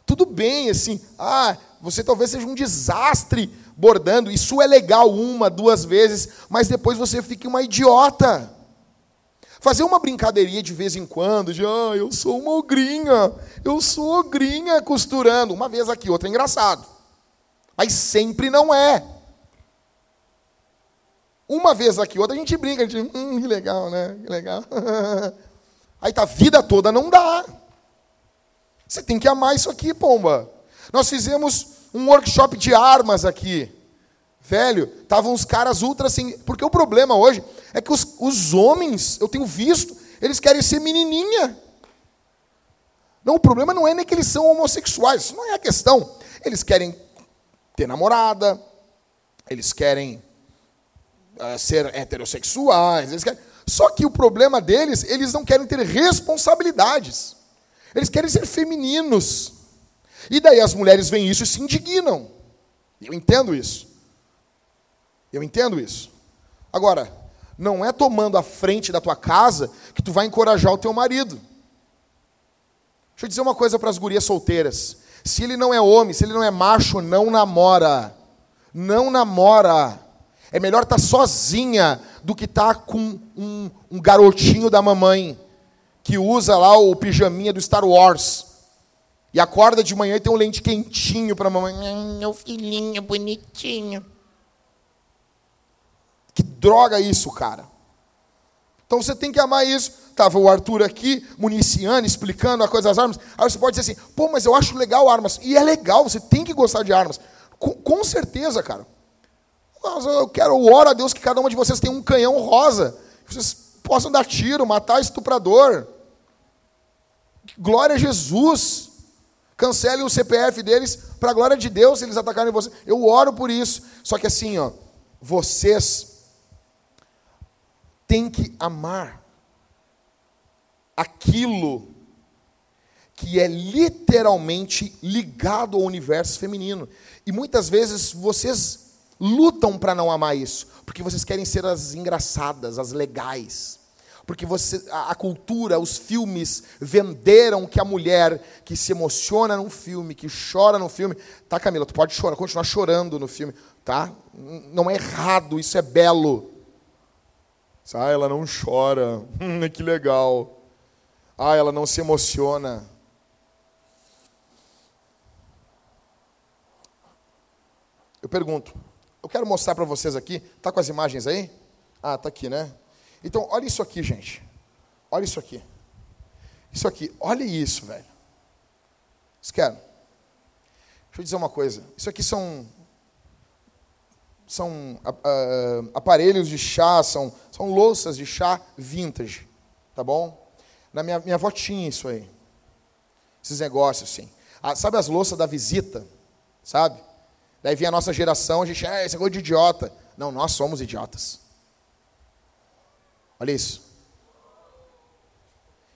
tudo bem, assim. Ah, você talvez seja um desastre bordando. Isso é legal uma, duas vezes, mas depois você fica uma idiota. Fazer uma brincadeirinha de vez em quando, de ah, eu sou uma ogrinha, eu sou ogrinha costurando. Uma vez aqui, outra é engraçado. Mas sempre não é. Uma vez aqui, outra a gente brinca, a gente, hum, que legal, né? Que legal. <laughs> Aí tá, a vida toda não dá. Você tem que amar isso aqui, pomba. Nós fizemos um workshop de armas aqui. Velho, estavam os caras ultra assim. Porque o problema hoje é que os, os homens, eu tenho visto, eles querem ser menininha. Não, o problema não é nem que eles são homossexuais, isso não é a questão. Eles querem ter namorada, eles querem uh, ser heterossexuais. Eles querem... Só que o problema deles, eles não querem ter responsabilidades. Eles querem ser femininos. E daí as mulheres veem isso e se indignam. Eu entendo isso. Eu entendo isso. Agora, não é tomando a frente da tua casa que tu vai encorajar o teu marido. Deixa eu dizer uma coisa para as gurias solteiras. Se ele não é homem, se ele não é macho, não namora. Não namora. É melhor estar tá sozinha do que estar tá com um, um, garotinho da mamãe que usa lá o pijaminha do Star Wars. E acorda de manhã e tem um lente quentinho para a mamãe. Meu filhinho bonitinho. Que droga isso, cara. Então você tem que amar isso. Estava o Arthur aqui, municiando, explicando a coisa das armas. Aí você pode dizer assim, pô, mas eu acho legal armas. E é legal, você tem que gostar de armas. Com, com certeza, cara. Eu quero, eu oro a Deus que cada uma de vocês tenha um canhão rosa. Que vocês possam dar tiro, matar estuprador. Glória a Jesus. Cancele o CPF deles para a glória de Deus eles atacarem você. Eu oro por isso. Só que assim, ó, vocês têm que amar aquilo que é literalmente ligado ao universo feminino. E muitas vezes vocês lutam para não amar isso, porque vocês querem ser as engraçadas, as legais. Porque você, a, a, cultura, os filmes venderam que a mulher que se emociona num filme, que chora no filme, tá, Camila, tu pode chorar, continuar chorando no filme, tá? Não é errado, isso é belo. Ah, ela não chora, <laughs> hum, que legal. Ah, ela não se emociona. Eu pergunto, eu quero mostrar para vocês aqui, tá com as imagens aí? Ah, tá aqui, né? Então, olha isso aqui, gente. Olha isso aqui. Isso aqui, olha isso, velho. Vocês querem? Deixa eu dizer uma coisa. Isso aqui são são uh, aparelhos de chá, são, são louças de chá vintage, tá bom? Na minha, minha avó tinha isso aí. Esses negócios assim. Ah, sabe as louças da visita? Sabe? Daí vem a nossa geração, a gente, é, esse negócio de idiota. Não, nós somos idiotas. Olha isso.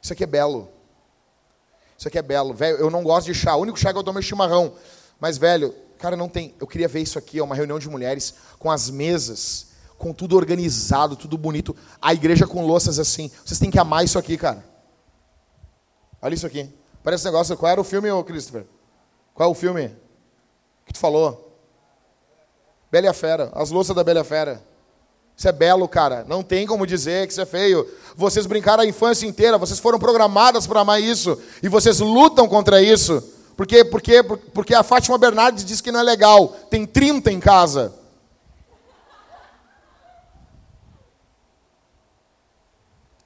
Isso aqui é belo. Isso aqui é belo. Velho, eu não gosto de chá. O único chá que eu tomo é chimarrão. Mas, velho, Cara, não tem. Eu queria ver isso aqui, uma reunião de mulheres com as mesas, com tudo organizado, tudo bonito. A igreja com louças assim. Vocês têm que amar isso aqui, cara. Olha isso aqui. Parece um negócio. Qual era o filme, Christopher? Qual é o filme? Que tu falou? Bela Fera. As louças da Bela Fera. Isso é belo, cara. Não tem como dizer que isso é feio. Vocês brincaram a infância inteira, vocês foram programadas para amar isso. E vocês lutam contra isso. Por quê? Porque, porque a Fátima Bernardes diz que não é legal. Tem 30 em casa.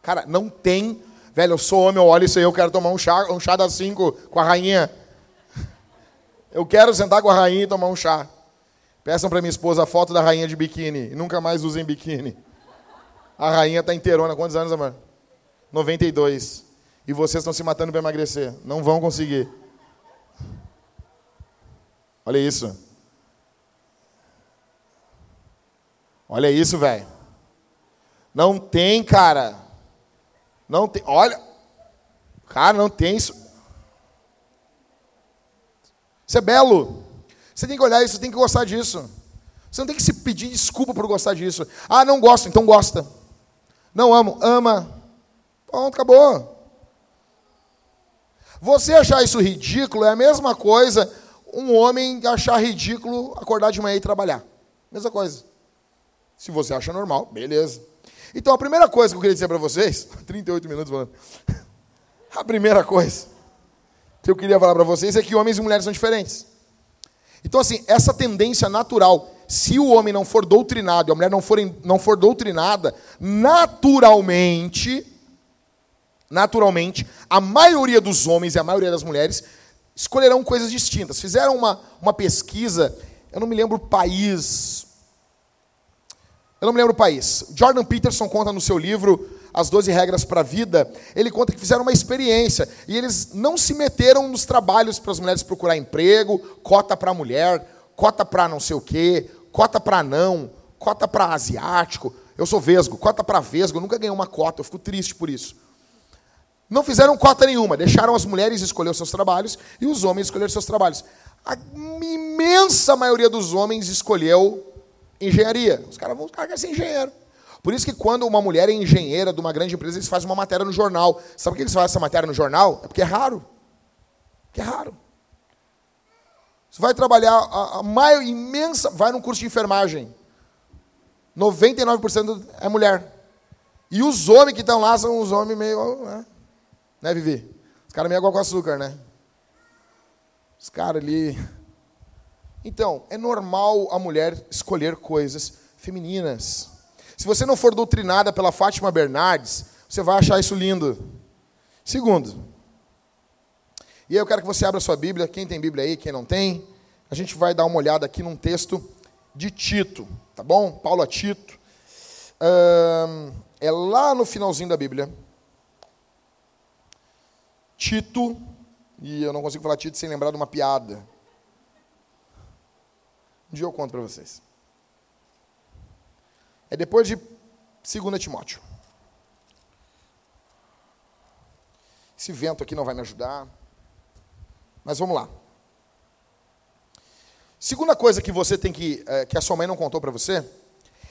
Cara, não tem. Velho, eu sou homem, eu olho isso aí, eu quero tomar um chá, um chá das 5 com a rainha. Eu quero sentar com a rainha e tomar um chá. Peçam para minha esposa a foto da rainha de biquíni. E nunca mais usem biquíni. A rainha está inteirona. Quantos anos, amor? 92. E vocês estão se matando para emagrecer. Não vão conseguir. Olha isso. Olha isso, velho. Não tem, cara. Não tem. Olha. Cara, não tem isso. Isso é belo. Você tem que olhar isso, tem que gostar disso. Você não tem que se pedir desculpa por gostar disso. Ah, não gosto, então gosta. Não amo, ama. Pronto, acabou. Você achar isso ridículo é a mesma coisa um homem achar ridículo acordar de manhã e trabalhar. Mesma coisa. Se você acha normal, beleza. Então a primeira coisa que eu queria dizer para vocês, <laughs> 38 minutos falando. <laughs> A primeira coisa que eu queria falar para vocês é que homens e mulheres são diferentes. Então, assim, essa tendência natural, se o homem não for doutrinado e a mulher não for, não for doutrinada, naturalmente, naturalmente, a maioria dos homens e a maioria das mulheres escolherão coisas distintas. Fizeram uma, uma pesquisa, eu não me lembro o país. Eu não me lembro o país. Jordan Peterson conta no seu livro As 12 Regras para a Vida, ele conta que fizeram uma experiência e eles não se meteram nos trabalhos para as mulheres procurar emprego, cota para mulher, cota para não sei o quê, cota para não, cota para asiático. Eu sou vesgo, cota para vesgo, eu nunca ganhei uma cota, eu fico triste por isso. Não fizeram cota nenhuma, deixaram as mulheres escolher os seus trabalhos e os homens escolher seus trabalhos. A imensa maioria dos homens escolheu engenharia. Os caras vão, os caras querem ser engenheiro. Por isso que quando uma mulher é engenheira de uma grande empresa, eles fazem uma matéria no jornal. Sabe por que eles fazem essa matéria no jornal? É porque é raro. Porque é raro. Você vai trabalhar, a, a maior, imensa, vai num curso de enfermagem. 99% é mulher. E os homens que estão lá são os homens meio. Né? Né, Vivi? Os caras meio água com açúcar, né? Os caras ali. Então, é normal a mulher escolher coisas femininas. Se você não for doutrinada pela Fátima Bernardes, você vai achar isso lindo. Segundo, e aí eu quero que você abra sua Bíblia, quem tem Bíblia aí, quem não tem, a gente vai dar uma olhada aqui num texto de Tito, tá bom? Paulo a Tito. é lá no finalzinho da Bíblia. Tito, e eu não consigo falar Tito sem lembrar de uma piada. Um dia eu conto para vocês. É depois de 2 Timóteo. Esse vento aqui não vai me ajudar. Mas vamos lá. Segunda coisa que você tem que, é, que a sua mãe não contou para você,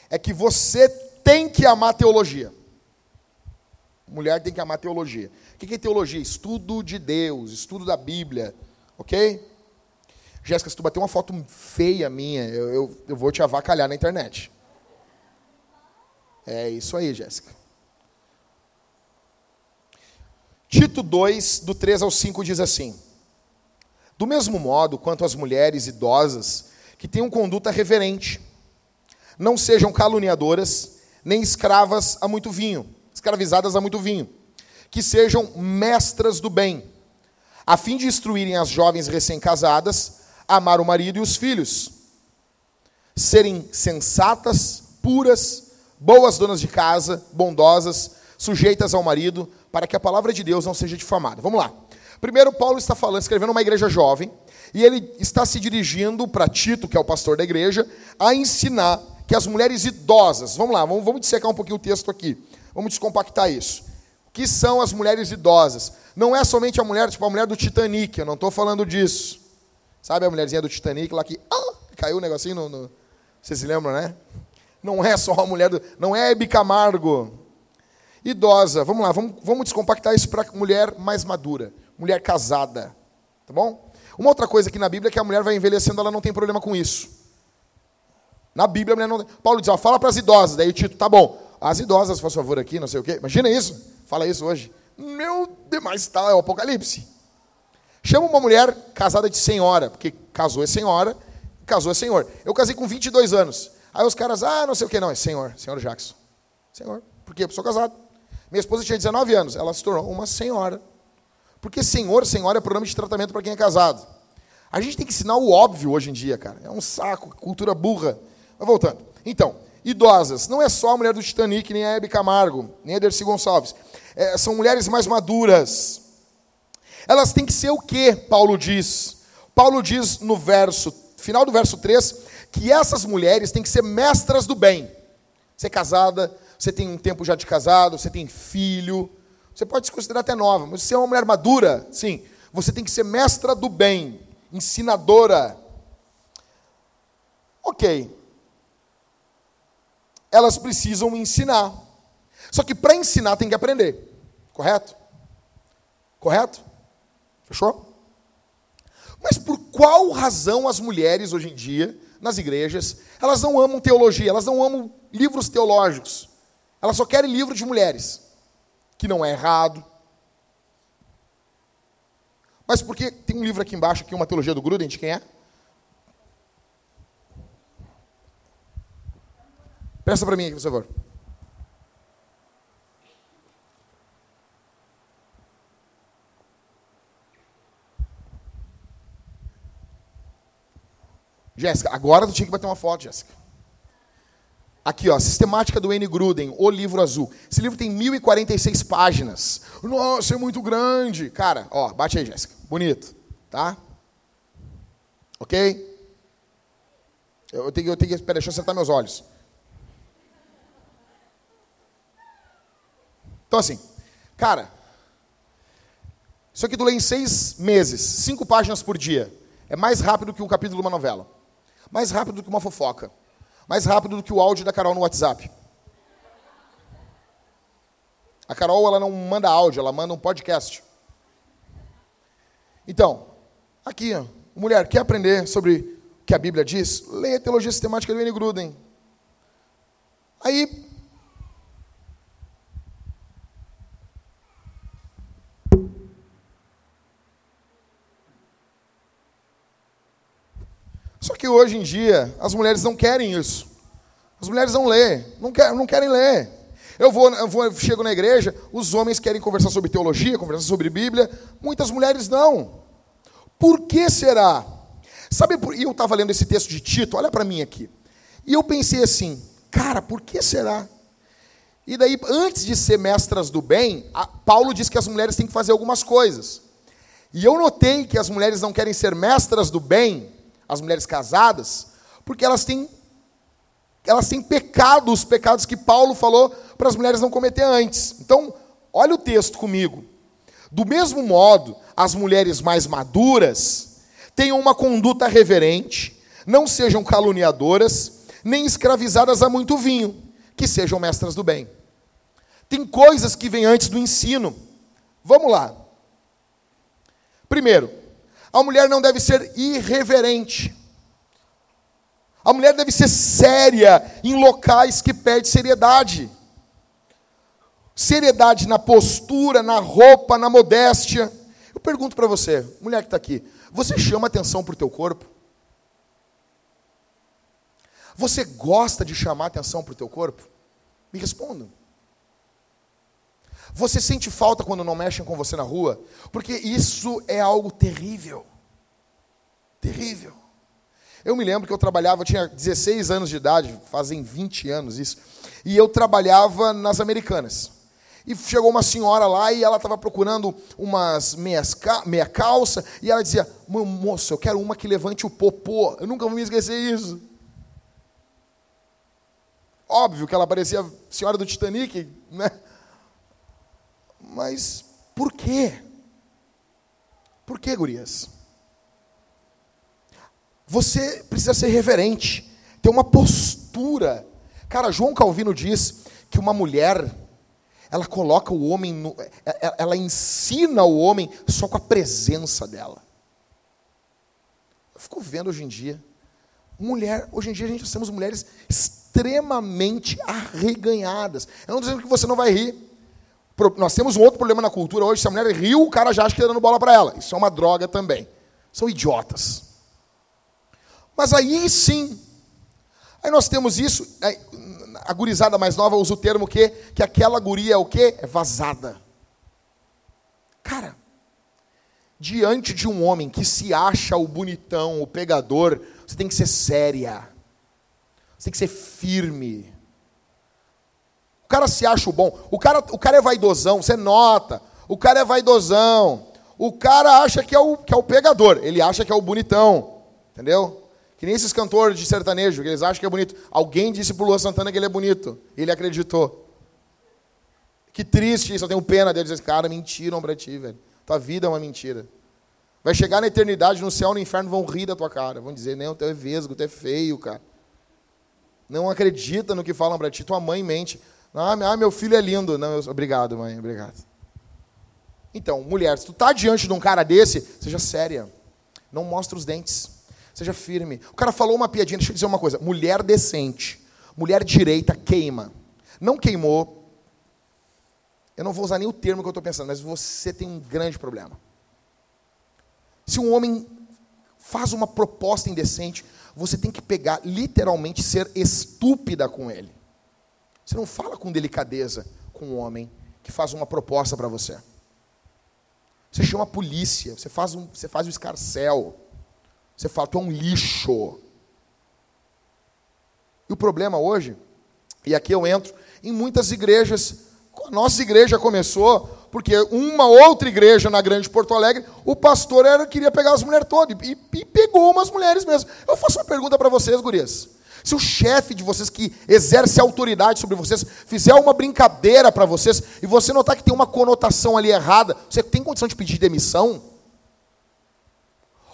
é que você tem que amar teologia. Mulher tem que amar teologia. O que é teologia? Estudo de Deus, estudo da Bíblia, ok? Jéssica, se tu bater uma foto feia minha, eu, eu, eu vou te avacalhar na internet. É isso aí, Jéssica. Tito 2, do 3 ao 5, diz assim: Do mesmo modo quanto as mulheres idosas que tenham conduta reverente, não sejam caluniadoras, nem escravas a muito vinho escravizadas a muito vinho, que sejam mestras do bem, a fim de instruírem as jovens recém-casadas a amar o marido e os filhos, serem sensatas, puras, boas donas de casa, bondosas, sujeitas ao marido, para que a palavra de Deus não seja difamada. Vamos lá. Primeiro, Paulo está falando, escrevendo uma igreja jovem, e ele está se dirigindo para Tito, que é o pastor da igreja, a ensinar que as mulheres idosas, vamos lá, vamos, vamos dissecar um pouquinho o texto aqui. Vamos descompactar isso. O que são as mulheres idosas? Não é somente a mulher, tipo a mulher do Titanic, eu não estou falando disso. Sabe a mulherzinha do Titanic lá que ah, caiu o negocinho no, no... Vocês se lembram, né? Não é só a mulher do... Não é Hebe Camargo. Idosa. Vamos lá, vamos, vamos descompactar isso para mulher mais madura. Mulher casada. Tá bom? Uma outra coisa aqui na Bíblia é que a mulher vai envelhecendo, ela não tem problema com isso. Na Bíblia, a mulher não. Paulo diz, ó, fala para as idosas. Daí o Tito, tá bom. As idosas, faz favor aqui, não sei o quê. Imagina isso. Fala isso hoje. Meu demais, tá, é o Apocalipse. Chama uma mulher casada de senhora, porque casou é senhora, casou é senhor. Eu casei com 22 anos. Aí os caras, ah, não sei o que, não, é senhor, senhor Jackson. Senhor. Por quê? Eu sou casado. Minha esposa tinha 19 anos, ela se tornou uma senhora. Porque senhor, senhora é pronome de tratamento para quem é casado. A gente tem que ensinar o óbvio hoje em dia, cara. É um saco, cultura burra. Mas voltando. Então, idosas. Não é só a mulher do Titanic, nem a Hebe Camargo, nem a Dercy Gonçalves. É, são mulheres mais maduras. Elas têm que ser o que, Paulo diz? Paulo diz no verso, final do verso 3, que essas mulheres têm que ser mestras do bem. Você é casada, você tem um tempo já de casado, você tem filho, você pode se considerar até nova, mas se é uma mulher madura, sim, você tem que ser mestra do bem, ensinadora. Ok, elas precisam ensinar. Só que para ensinar tem que aprender. Correto? Correto? Fechou? Mas por qual razão as mulheres hoje em dia, nas igrejas, elas não amam teologia, elas não amam livros teológicos. Elas só querem livro de mulheres, que não é errado. Mas porque tem um livro aqui embaixo, aqui, uma teologia do Gruden, de quem é? Presta para mim aqui, por favor. Jéssica, agora tu tinha que bater uma foto, Jéssica. Aqui, ó, Sistemática do N. Gruden, O Livro Azul. Esse livro tem 1046 páginas. Nossa, é muito grande. Cara, ó, bate aí, Jéssica. Bonito, tá? Ok? Eu tenho, eu tenho que. Pera, deixa eu acertar meus olhos. Então, assim, cara, isso aqui tu lê em seis meses, cinco páginas por dia. É mais rápido que um capítulo de uma novela. Mais rápido do que uma fofoca. Mais rápido do que o áudio da Carol no WhatsApp. A Carol, ela não manda áudio, ela manda um podcast. Então, aqui, mulher, quer aprender sobre o que a Bíblia diz? Leia a Teologia Sistemática do N. Gruden. Aí, Só que hoje em dia, as mulheres não querem isso. As mulheres não lê, não, quer, não querem ler. Eu vou, eu vou, chego na igreja, os homens querem conversar sobre teologia, conversar sobre Bíblia, muitas mulheres não. Por que será? Sabe, por, e eu estava lendo esse texto de Tito, olha para mim aqui. E eu pensei assim, cara, por que será? E daí, antes de ser mestras do bem, Paulo diz que as mulheres têm que fazer algumas coisas. E eu notei que as mulheres não querem ser mestras do bem, as mulheres casadas, porque elas têm elas têm pecado, os pecados que Paulo falou para as mulheres não cometer antes. Então, olha o texto comigo. Do mesmo modo, as mulheres mais maduras tenham uma conduta reverente, não sejam caluniadoras, nem escravizadas a muito vinho, que sejam mestras do bem. Tem coisas que vêm antes do ensino. Vamos lá. Primeiro, a mulher não deve ser irreverente. A mulher deve ser séria em locais que pede seriedade. Seriedade na postura, na roupa, na modéstia. Eu pergunto para você, mulher que está aqui, você chama atenção para o teu corpo? Você gosta de chamar atenção para o teu corpo? Me responda. Você sente falta quando não mexem com você na rua? Porque isso é algo terrível. Terrível. Eu me lembro que eu trabalhava, eu tinha 16 anos de idade, fazem 20 anos isso, e eu trabalhava nas Americanas. E chegou uma senhora lá e ela estava procurando umas meias, meia calça, e ela dizia: Moço, eu quero uma que levante o popô. Eu nunca vou me esquecer isso. Óbvio que ela parecia a senhora do Titanic, né? Mas por quê? Por quê, gurias? Você precisa ser reverente, ter uma postura. Cara, João Calvino diz que uma mulher, ela coloca o homem, no, é, é, ela ensina o homem só com a presença dela. Eu fico vendo hoje em dia, mulher, hoje em dia a gente temos mulheres extremamente arreganhadas. Eu não estou dizendo que você não vai rir. Nós temos um outro problema na cultura hoje, se a mulher riu, o cara já acha que está dando bola para ela. Isso é uma droga também. São idiotas. Mas aí sim, aí nós temos isso, a gurizada mais nova usa o termo que, que aquela guria é o quê? É vazada. Cara, diante de um homem que se acha o bonitão, o pegador, você tem que ser séria. Você tem que ser firme. O cara se acha o bom. O cara, o cara é vaidosão, você nota. O cara é vaidosão. O cara acha que é o, que é o pegador. Ele acha que é o bonitão. Entendeu? Que nem esses cantores de sertanejo, que eles acham que é bonito. Alguém disse pro Luan Santana que ele é bonito. Ele acreditou. Que triste isso, eu tenho pena deles. Esse cara, mentiram pra ti, velho. Tua vida é uma mentira. Vai chegar na eternidade, no céu, no inferno, vão rir da tua cara. Vão dizer, não, tu é vesgo, tu é feio, cara. Não acredita no que falam pra ti. Tua mãe mente. Ah, meu filho é lindo. Não, eu... Obrigado, mãe, obrigado. Então, mulher, se tu tá diante de um cara desse, seja séria. Não mostra os dentes. Seja firme. O cara falou uma piadinha, deixa eu dizer uma coisa. Mulher decente, mulher direita queima. Não queimou. Eu não vou usar nem o termo que eu estou pensando, mas você tem um grande problema. Se um homem faz uma proposta indecente, você tem que pegar, literalmente, ser estúpida com ele. Você não fala com delicadeza com um homem que faz uma proposta para você. Você chama a polícia, você faz, um, você faz o escarcel. Você fala, tu é um lixo. E o problema hoje, e aqui eu entro, em muitas igrejas, a nossa igreja começou porque uma outra igreja na Grande Porto Alegre, o pastor era, queria pegar as mulheres todas, e, e pegou umas mulheres mesmo. Eu faço uma pergunta para vocês, gurias. Se o chefe de vocês que exerce autoridade sobre vocês fizer uma brincadeira para vocês e você notar que tem uma conotação ali errada, você tem condição de pedir demissão?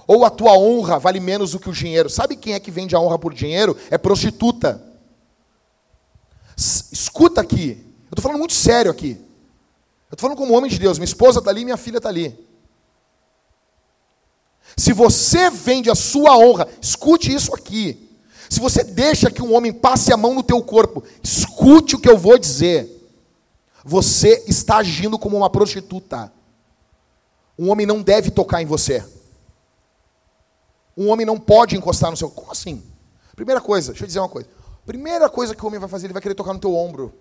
Ou a tua honra vale menos do que o dinheiro? Sabe quem é que vende a honra por dinheiro? É prostituta. Escuta aqui. Eu estou falando muito sério aqui. Eu estou falando como homem de Deus. Minha esposa está ali, minha filha está ali. Se você vende a sua honra, escute isso aqui. Se você deixa que um homem passe a mão no teu corpo, escute o que eu vou dizer. Você está agindo como uma prostituta. Um homem não deve tocar em você. Um homem não pode encostar no seu. Como assim? Primeira coisa, deixa eu dizer uma coisa. Primeira coisa que o homem vai fazer, ele vai querer tocar no teu ombro.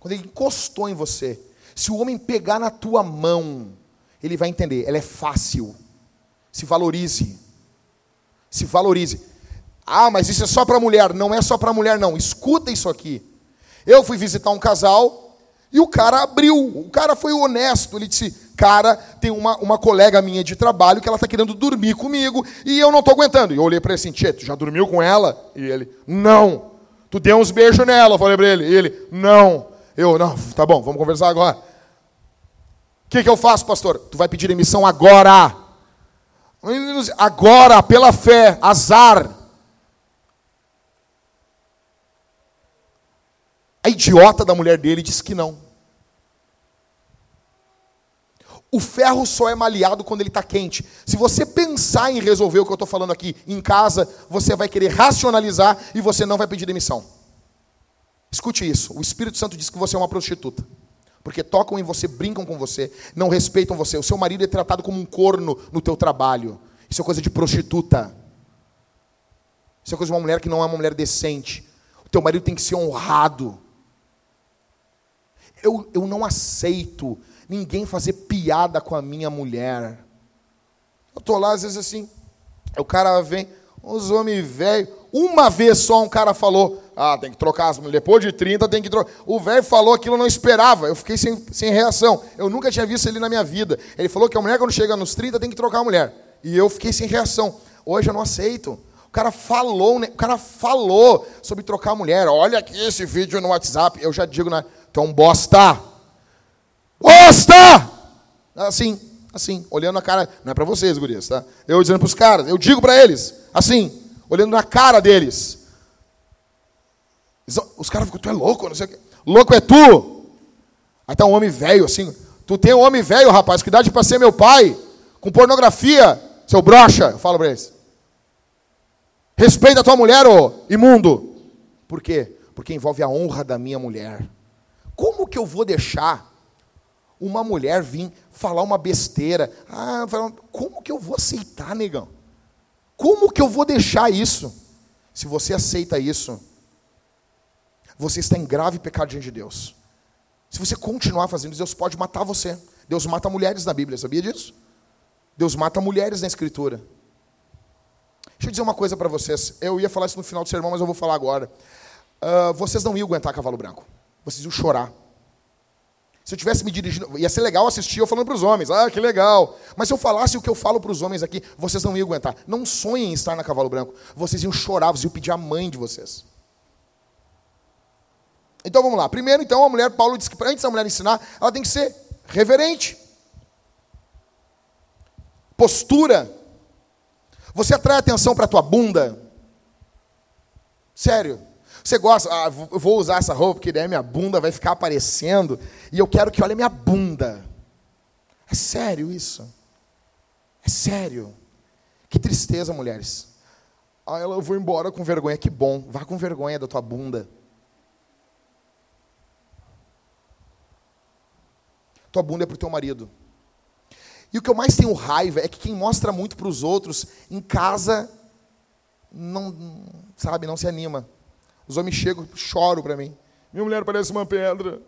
Quando ele encostou em você. Se o homem pegar na tua mão, ele vai entender, ela é fácil. Se valorize. Se valorize. Ah, mas isso é só para mulher. Não é só para mulher, não. Escuta isso aqui. Eu fui visitar um casal e o cara abriu. O cara foi honesto. Ele disse: cara, tem uma, uma colega minha de trabalho que ela está querendo dormir comigo e eu não estou aguentando. E eu olhei para ele assim, Tchê, tu já dormiu com ela? E ele, não. Tu deu uns beijos nela, eu falei para ele. E ele, não. Eu, não, tá bom, vamos conversar agora. O que, que eu faço, pastor? Tu vai pedir emissão agora. Agora, pela fé, azar. A idiota da mulher dele disse que não. O ferro só é maleado quando ele está quente. Se você pensar em resolver o que eu estou falando aqui em casa, você vai querer racionalizar e você não vai pedir demissão. Escute isso. O Espírito Santo diz que você é uma prostituta. Porque tocam em você, brincam com você, não respeitam você. O seu marido é tratado como um corno no teu trabalho. Isso é coisa de prostituta. Isso é coisa de uma mulher que não é uma mulher decente. O teu marido tem que ser honrado. Eu, eu não aceito ninguém fazer piada com a minha mulher. Eu estou lá, às vezes, assim, o cara vem, os homens velhos, uma vez só um cara falou, ah, tem que trocar as mulheres, depois de 30 tem que trocar. O velho falou aquilo, eu não esperava, eu fiquei sem, sem reação. Eu nunca tinha visto ele na minha vida. Ele falou que a mulher, quando chega nos 30, tem que trocar a mulher. E eu fiquei sem reação. Hoje eu não aceito. O cara falou, né? o cara falou sobre trocar a mulher. Olha aqui esse vídeo no WhatsApp. Eu já digo, né? Um bosta. Bosta! Assim, assim, olhando na cara. Não é para vocês, gurias, tá? Eu dizendo para os caras, eu digo para eles, assim, olhando na cara deles. Os caras ficam, tu é louco, não sei o quê. Louco é tu. Aí tá um homem velho, assim. Tu tem um homem velho, rapaz, que idade para ser meu pai, com pornografia, seu brocha. Eu falo para eles. Respeita a tua mulher, ô imundo. Por quê? Porque envolve a honra da minha mulher. Como que eu vou deixar uma mulher vir falar uma besteira? Ah, como que eu vou aceitar, negão? Como que eu vou deixar isso? Se você aceita isso, você está em grave pecado diante de Deus. Se você continuar fazendo isso, Deus pode matar você. Deus mata mulheres na Bíblia, sabia disso? Deus mata mulheres na Escritura. Deixa eu dizer uma coisa para vocês. Eu ia falar isso no final do sermão, mas eu vou falar agora. Uh, vocês não iam aguentar cavalo branco. Vocês iam chorar. Se eu tivesse me dirigindo, ia ser legal assistir eu falando para os homens, ah, que legal. Mas se eu falasse o que eu falo para os homens aqui, vocês não iam aguentar. Não sonhem em estar na cavalo branco. Vocês iam chorar, vocês iam pedir a mãe de vocês. Então vamos lá. Primeiro, então, a mulher, Paulo diz que antes da mulher ensinar, ela tem que ser reverente. Postura. Você atrai atenção para a tua bunda? Sério. Você gosta, ah, vou usar essa roupa porque daí minha bunda vai ficar aparecendo e eu quero que olhe minha bunda. É sério isso? É sério? Que tristeza, mulheres. Ah, eu vou embora com vergonha. Que bom, vá com vergonha da tua bunda. Tua bunda é para o teu marido. E o que eu mais tenho raiva é que quem mostra muito para os outros, em casa, não, sabe, não se anima. Os homens chegam, choram para mim. Minha mulher parece uma pedra.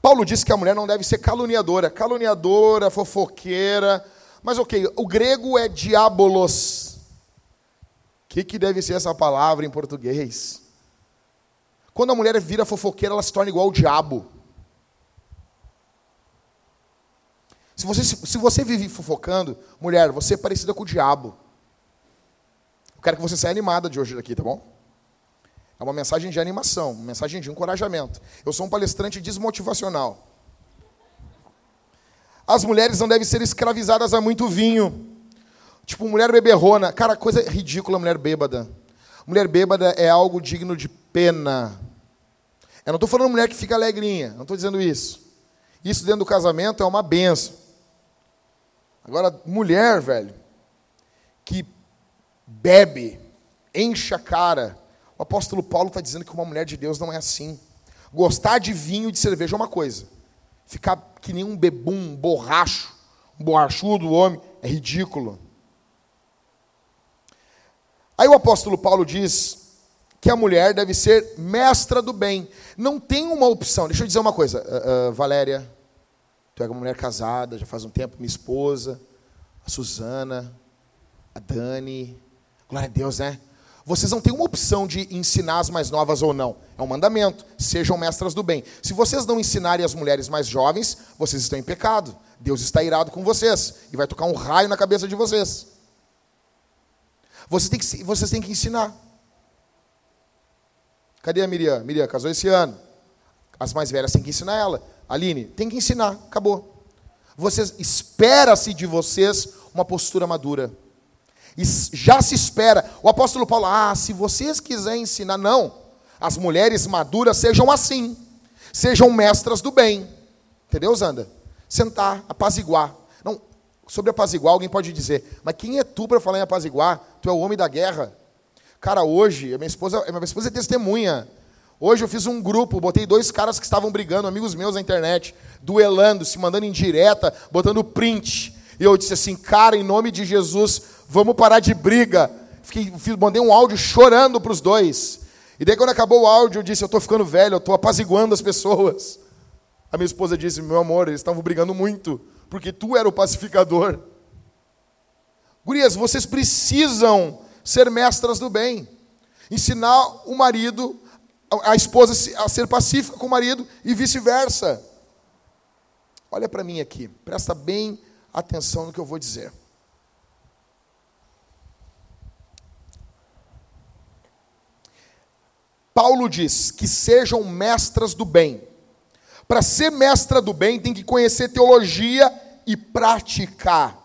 Paulo disse que a mulher não deve ser caluniadora. Caluniadora, fofoqueira. Mas ok, o grego é diabolos. O que, que deve ser essa palavra em português? Quando a mulher vira fofoqueira, ela se torna igual ao diabo. Se você, se você vive fofocando, mulher, você é parecida com o diabo. Eu quero que você saia animada de hoje daqui, tá bom? É uma mensagem de animação, uma mensagem de encorajamento. Eu sou um palestrante desmotivacional. As mulheres não devem ser escravizadas a muito vinho. Tipo, mulher beberrona. Cara, coisa ridícula, mulher bêbada. Mulher bêbada é algo digno de pena. Eu não estou falando mulher que fica alegrinha, não estou dizendo isso. Isso dentro do casamento é uma benção. Agora, mulher, velho, que bebe, enche a cara. O apóstolo Paulo está dizendo que uma mulher de Deus não é assim. Gostar de vinho e de cerveja é uma coisa. Ficar que nem um bebum, um borracho, um borrachudo homem, é ridículo. Aí o apóstolo Paulo diz que a mulher deve ser mestra do bem. Não tem uma opção. Deixa eu dizer uma coisa, uh, uh, Valéria, tu é uma mulher casada, já faz um tempo, minha esposa, a Suzana, a Dani, Glória a Deus, né? Vocês não têm uma opção de ensinar as mais novas ou não. É um mandamento. Sejam mestras do bem. Se vocês não ensinarem as mulheres mais jovens, vocês estão em pecado. Deus está irado com vocês e vai tocar um raio na cabeça de vocês. Vocês têm que, vocês têm que ensinar. Cadê a Miriam? Miriam casou esse ano. As mais velhas têm que ensinar ela. Aline, tem que ensinar. Acabou. Vocês espera-se de vocês uma postura madura. Já se espera. O apóstolo Paulo, ah, se vocês quiserem ensinar, não. As mulheres maduras sejam assim. Sejam mestras do bem. Entendeu, Zanda? Sentar, apaziguar. Não, sobre apaziguar, alguém pode dizer, mas quem é tu para falar em apaziguar? Tu é o homem da guerra. Cara, hoje, minha esposa, minha esposa é testemunha. Hoje eu fiz um grupo, botei dois caras que estavam brigando, amigos meus na internet, duelando, se mandando em direta, botando print. E eu disse assim, cara, em nome de Jesus, vamos parar de briga. Fiquei, mandei um áudio chorando para os dois. E daí, quando acabou o áudio, eu disse: Eu estou ficando velho, eu estou apaziguando as pessoas. A minha esposa disse: Meu amor, eles estavam brigando muito, porque tu era o pacificador. Gurias, vocês precisam ser mestras do bem. Ensinar o marido, a esposa a ser pacífica com o marido e vice-versa. Olha para mim aqui, presta bem atenção no que eu vou dizer. Paulo diz que sejam mestras do bem. para ser mestra do bem, tem que conhecer teologia e praticar.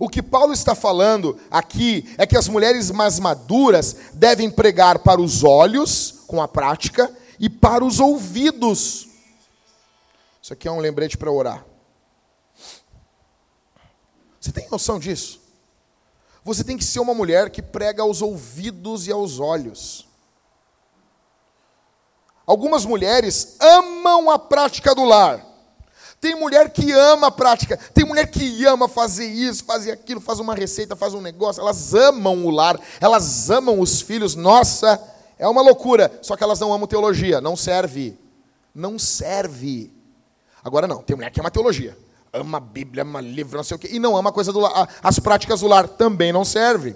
O que Paulo está falando aqui é que as mulheres mais maduras devem pregar para os olhos, com a prática, e para os ouvidos. Isso aqui é um lembrete para orar. Você tem noção disso? Você tem que ser uma mulher que prega aos ouvidos e aos olhos. Algumas mulheres amam a prática do lar. Tem mulher que ama a prática, tem mulher que ama fazer isso, fazer aquilo, faz uma receita, faz um negócio. Elas amam o lar, elas amam os filhos. Nossa, é uma loucura. Só que elas não amam teologia, não serve. Não serve. Agora não, tem mulher que ama teologia ama a Bíblia, ama livro, não sei o quê, e não ama a coisa do lar. As práticas do lar também não servem.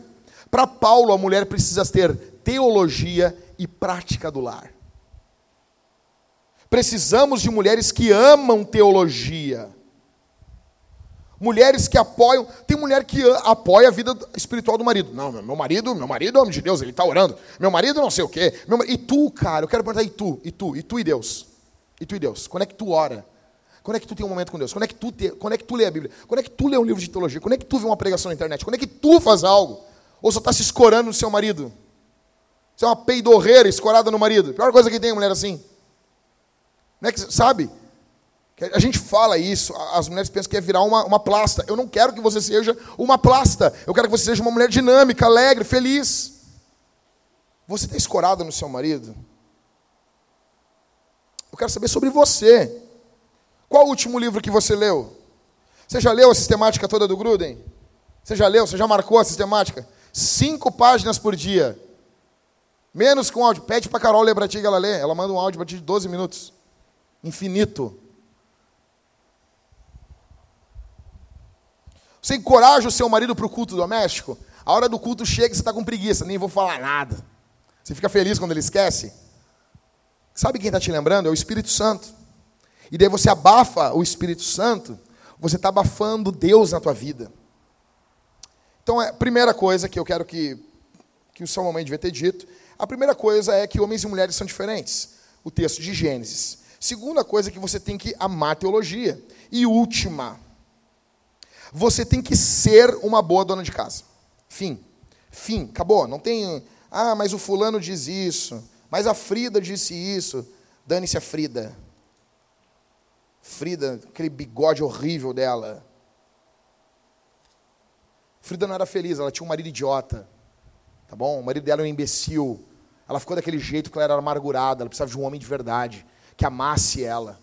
Para Paulo, a mulher precisa ter teologia e prática do lar. Precisamos de mulheres que amam teologia. Mulheres que apoiam. Tem mulher que apoia a vida espiritual do marido. Não, meu marido, meu marido é homem de Deus, ele está orando. Meu marido não sei o quê. Meu, e tu, cara, eu quero perguntar, e tu? E tu? E tu e Deus? E tu e Deus? Quando é que tu ora? Quando é que tu tem um momento com Deus? Quando é que tu, te, quando é que tu lê a Bíblia? Quando é que tu lê um livro de teologia? Quando é que tu vê uma pregação na internet? Quando é que tu faz algo? Ou só está se escorando no seu marido? Você é uma peidorreira escorada no marido. Pior coisa que tem mulher assim. É que, sabe? A gente fala isso, as mulheres pensam que é virar uma, uma plasta. Eu não quero que você seja uma plasta. Eu quero que você seja uma mulher dinâmica, alegre, feliz. Você está escorada no seu marido? Eu quero saber sobre você. Qual o último livro que você leu? Você já leu a sistemática toda do Gruden? Você já leu? Você já marcou a sistemática? Cinco páginas por dia. Menos com áudio. Pede para a Carol ler para ti que ela lê. Ela manda um áudio para ti de 12 minutos. Infinito. Você encoraja o seu marido para o culto doméstico? A hora do culto chega e você está com preguiça. Nem vou falar nada. Você fica feliz quando ele esquece? Sabe quem está te lembrando? É o Espírito Santo e daí você abafa o Espírito Santo, você está abafando Deus na tua vida. Então, a primeira coisa que eu quero que, que o Salomão devia ter dito, a primeira coisa é que homens e mulheres são diferentes. O texto de Gênesis. Segunda coisa é que você tem que amar teologia. E última, você tem que ser uma boa dona de casa. Fim. Fim. Acabou. Não tem. Ah, mas o fulano diz isso. Mas a Frida disse isso. Dane-se a Frida. Frida, aquele bigode horrível dela. Frida não era feliz, ela tinha um marido idiota. Tá bom? O marido dela era um imbecil. Ela ficou daquele jeito que ela era amargurada, ela precisava de um homem de verdade, que amasse ela.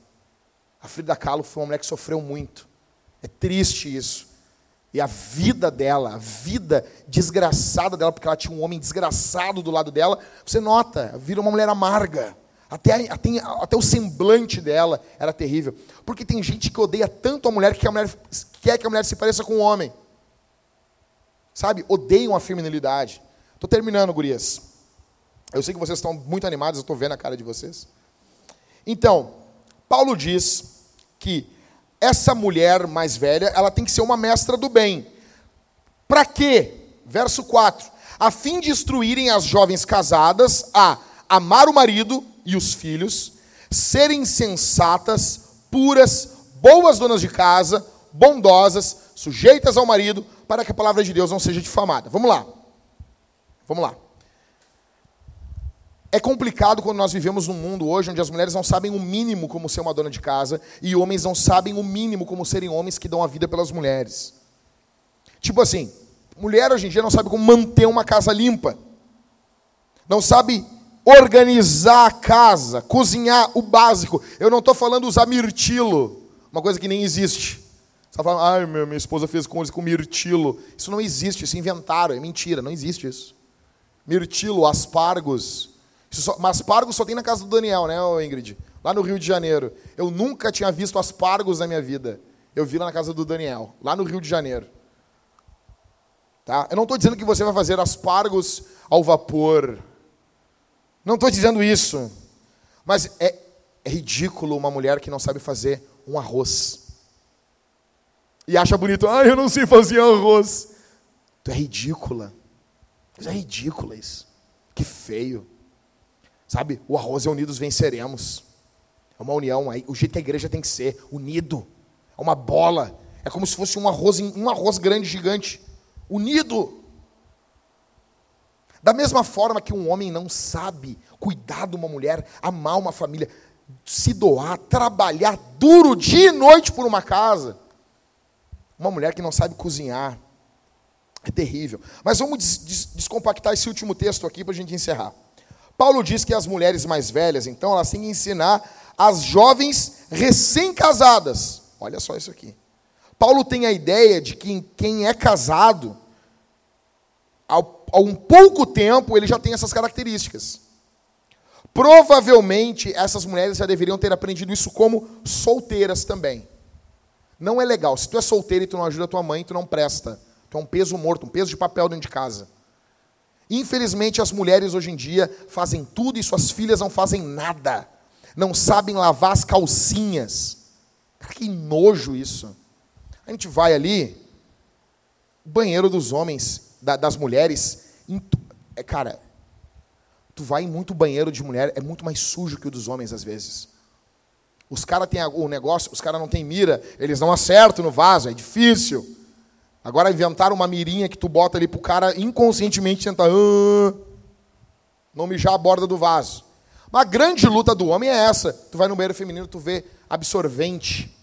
A Frida Kahlo foi uma mulher que sofreu muito. É triste isso. E a vida dela, a vida desgraçada dela, porque ela tinha um homem desgraçado do lado dela, você nota, vira uma mulher amarga. Até, até, até o semblante dela era terrível. Porque tem gente que odeia tanto a mulher que a mulher quer que a mulher se pareça com o um homem. Sabe? Odeiam a feminilidade. Estou terminando, gurias. Eu sei que vocês estão muito animados, eu estou vendo a cara de vocês. Então, Paulo diz que essa mulher mais velha, ela tem que ser uma mestra do bem. Para quê? Verso 4. A fim de instruírem as jovens casadas a amar o marido e os filhos, serem sensatas, puras, boas donas de casa, bondosas, sujeitas ao marido, para que a palavra de Deus não seja difamada. Vamos lá. Vamos lá. É complicado quando nós vivemos num mundo hoje onde as mulheres não sabem o mínimo como ser uma dona de casa e homens não sabem o mínimo como serem homens que dão a vida pelas mulheres. Tipo assim, mulher hoje em dia não sabe como manter uma casa limpa. Não sabe organizar a casa, cozinhar o básico. Eu não estou falando usar mirtilo, uma coisa que nem existe. Você está falando, ai, minha, minha esposa fez coisa com mirtilo. Isso não existe, isso inventaram, é mentira, não existe isso. Mirtilo, aspargos. Mas aspargos só tem na casa do Daniel, né, Ingrid? Lá no Rio de Janeiro. Eu nunca tinha visto aspargos na minha vida. Eu vi lá na casa do Daniel, lá no Rio de Janeiro. Tá? Eu não estou dizendo que você vai fazer aspargos ao vapor. Não estou dizendo isso. Mas é, é ridículo uma mulher que não sabe fazer um arroz. E acha bonito, ah, eu não sei fazer arroz. Tu é ridícula. Isso é ridícula isso. Que feio. Sabe, o arroz é unidos venceremos. É uma união. Aí, o jeito que a igreja tem que ser, unido. É uma bola. É como se fosse um arroz, um arroz grande, gigante. Unido. Da mesma forma que um homem não sabe cuidar de uma mulher, amar uma família, se doar, trabalhar duro dia e noite por uma casa. Uma mulher que não sabe cozinhar. É terrível. Mas vamos des des descompactar esse último texto aqui para a gente encerrar. Paulo diz que as mulheres mais velhas, então, elas têm que ensinar as jovens recém-casadas. Olha só isso aqui. Paulo tem a ideia de que quem é casado, a um pouco tempo, ele já tem essas características. Provavelmente essas mulheres já deveriam ter aprendido isso como solteiras também. Não é legal. Se tu é solteira e tu não ajuda tua mãe, tu não presta. Tu é um peso morto, um peso de papel dentro de casa. Infelizmente, as mulheres hoje em dia fazem tudo e suas filhas não fazem nada. Não sabem lavar as calcinhas. Cara, que nojo isso. A gente vai ali, banheiro dos homens, da, das mulheres. É, cara, tu vai em muito banheiro de mulher, é muito mais sujo que o dos homens às vezes. Os caras têm o negócio, os caras não têm mira, eles não acertam no vaso, é difícil. Agora inventaram uma mirinha que tu bota ali pro cara inconscientemente tentar ah, não mijar a borda do vaso. Uma grande luta do homem é essa. Tu vai no banheiro feminino, tu vê absorvente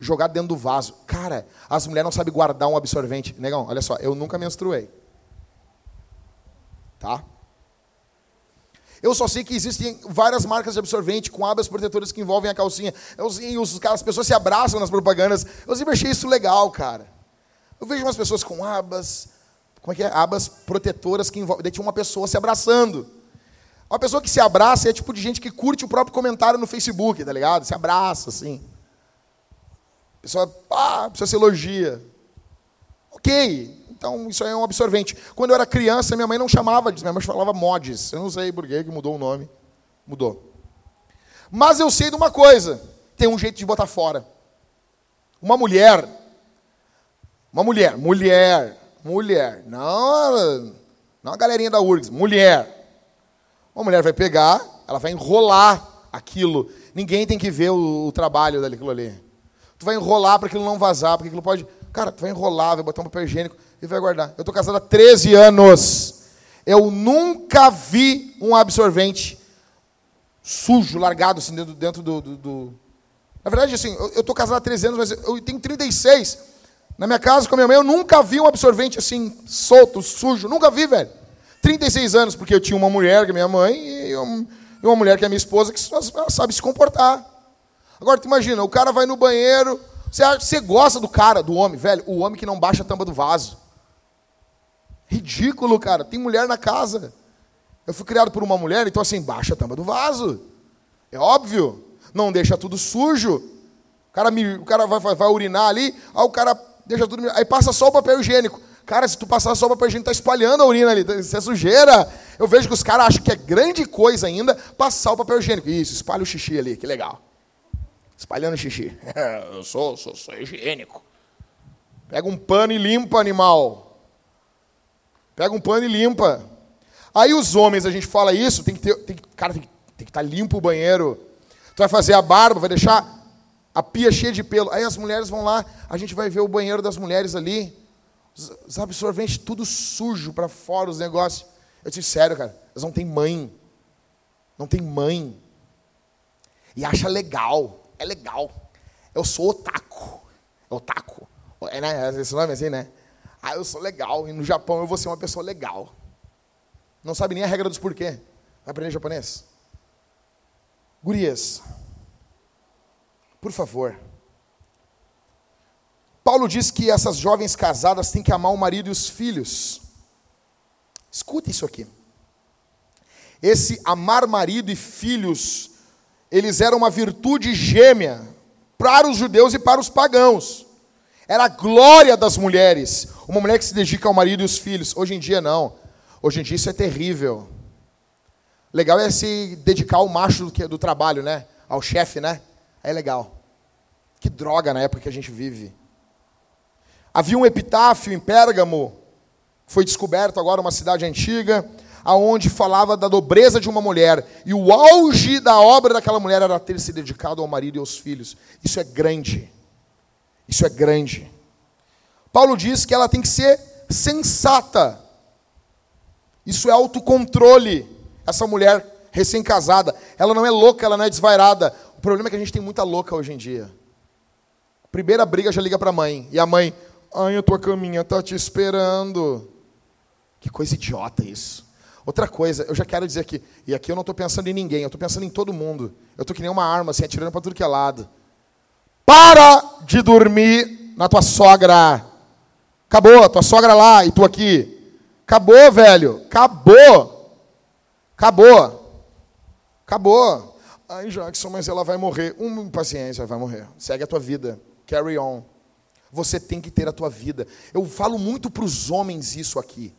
jogado dentro do vaso. Cara, as mulheres não sabem guardar um absorvente. Negão, olha só, eu nunca menstruei. Tá? Eu só sei que existem várias marcas de absorvente com abas protetoras que envolvem a calcinha. Eu, os, as pessoas se abraçam nas propagandas. Eu sempre achei isso legal, cara. Eu vejo umas pessoas com abas, como é que é? Abas protetoras que envolvem. Daí tinha uma pessoa se abraçando. Uma pessoa que se abraça é tipo de gente que curte o próprio comentário no Facebook, tá ligado? Se abraça, assim. A pessoa, ah, pessoa se elogia. Ok, então isso aí é um absorvente. Quando eu era criança, minha mãe não chamava disso, minha mãe falava mods. Eu não sei por que mudou o nome. Mudou. Mas eu sei de uma coisa: tem um jeito de botar fora. Uma mulher, uma mulher, mulher, mulher, não, não a galerinha da URGS, mulher. Uma mulher vai pegar, ela vai enrolar aquilo. Ninguém tem que ver o, o trabalho daquilo ali. Tu vai enrolar para aquilo não vazar, porque aquilo pode. Cara, tu vai enrolar, vai botar um papel higiênico e vai guardar. Eu estou casado há 13 anos. Eu nunca vi um absorvente sujo, largado assim dentro, dentro do, do, do, Na verdade, assim, eu estou casado há 13 anos, mas eu tenho 36. Na minha casa com a minha mãe, eu nunca vi um absorvente assim, solto, sujo. Nunca vi, velho. 36 anos, porque eu tinha uma mulher que é minha mãe e uma mulher que é minha esposa que sabe se comportar. Agora, tu imagina, o cara vai no banheiro, você, você gosta do cara, do homem, velho, o homem que não baixa a tampa do vaso. Ridículo, cara. Tem mulher na casa. Eu fui criado por uma mulher, então assim, baixa a tampa do vaso. É óbvio. Não deixa tudo sujo. O cara, me, o cara vai, vai, vai urinar ali, aí o cara deixa tudo. Aí passa só o papel higiênico. Cara, se tu passar só o papel higiênico, tá espalhando a urina ali. Isso é sujeira. Eu vejo que os caras acham que é grande coisa ainda passar o papel higiênico. Isso, espalha o xixi ali, que legal. Espalhando xixi. <laughs> eu sou, sou, sou higiênico. Pega um pano e limpa, animal. Pega um pano e limpa. Aí os homens, a gente fala isso, tem que ter. Tem, cara, tem, tem que estar tá limpo o banheiro. Tu vai fazer a barba, vai deixar a pia cheia de pelo. Aí as mulheres vão lá, a gente vai ver o banheiro das mulheres ali, os absorventes tudo sujo para fora, os negócios. Eu disse, sério, cara, elas não têm mãe. Não tem mãe. E acha legal. É legal. Eu sou otaku. É otaku. É, né? Esse nome é assim, né? Ah, eu sou legal. E no Japão eu vou ser uma pessoa legal. Não sabe nem a regra dos porquê. Vai aprender japonês? Gurias. Por favor. Paulo diz que essas jovens casadas têm que amar o marido e os filhos. Escuta isso aqui. Esse amar marido e filhos, eles eram uma virtude gêmea para os judeus e para os pagãos. Era a glória das mulheres. Uma mulher que se dedica ao marido e os filhos. Hoje em dia, não. Hoje em dia, isso é terrível. Legal é se dedicar ao macho do, do trabalho, né? Ao chefe, né? É legal. Que droga na época que a gente vive. Havia um epitáfio em Pérgamo, foi descoberto agora uma cidade antiga. aonde falava da nobreza de uma mulher, e o auge da obra daquela mulher era ter se dedicado ao marido e aos filhos. Isso é grande. Isso é grande. Paulo diz que ela tem que ser sensata. Isso é autocontrole. Essa mulher recém-casada, ela não é louca, ela não é desvairada. O problema é que a gente tem muita louca hoje em dia. Primeira briga já liga para a mãe, e a mãe, ai, a tua caminha tá te esperando. Que coisa idiota isso. Outra coisa, eu já quero dizer aqui, e aqui eu não estou pensando em ninguém, eu estou pensando em todo mundo. Eu estou que nem uma arma, assim, atirando para tudo que é lado. Para de dormir na tua sogra. Acabou, tua sogra lá e tu aqui. Acabou, velho. Acabou. Acabou. Acabou. Ai, Jackson, mas ela vai morrer. Uma paciência, vai morrer. Segue a tua vida. Carry on. Você tem que ter a tua vida. Eu falo muito para os homens isso aqui.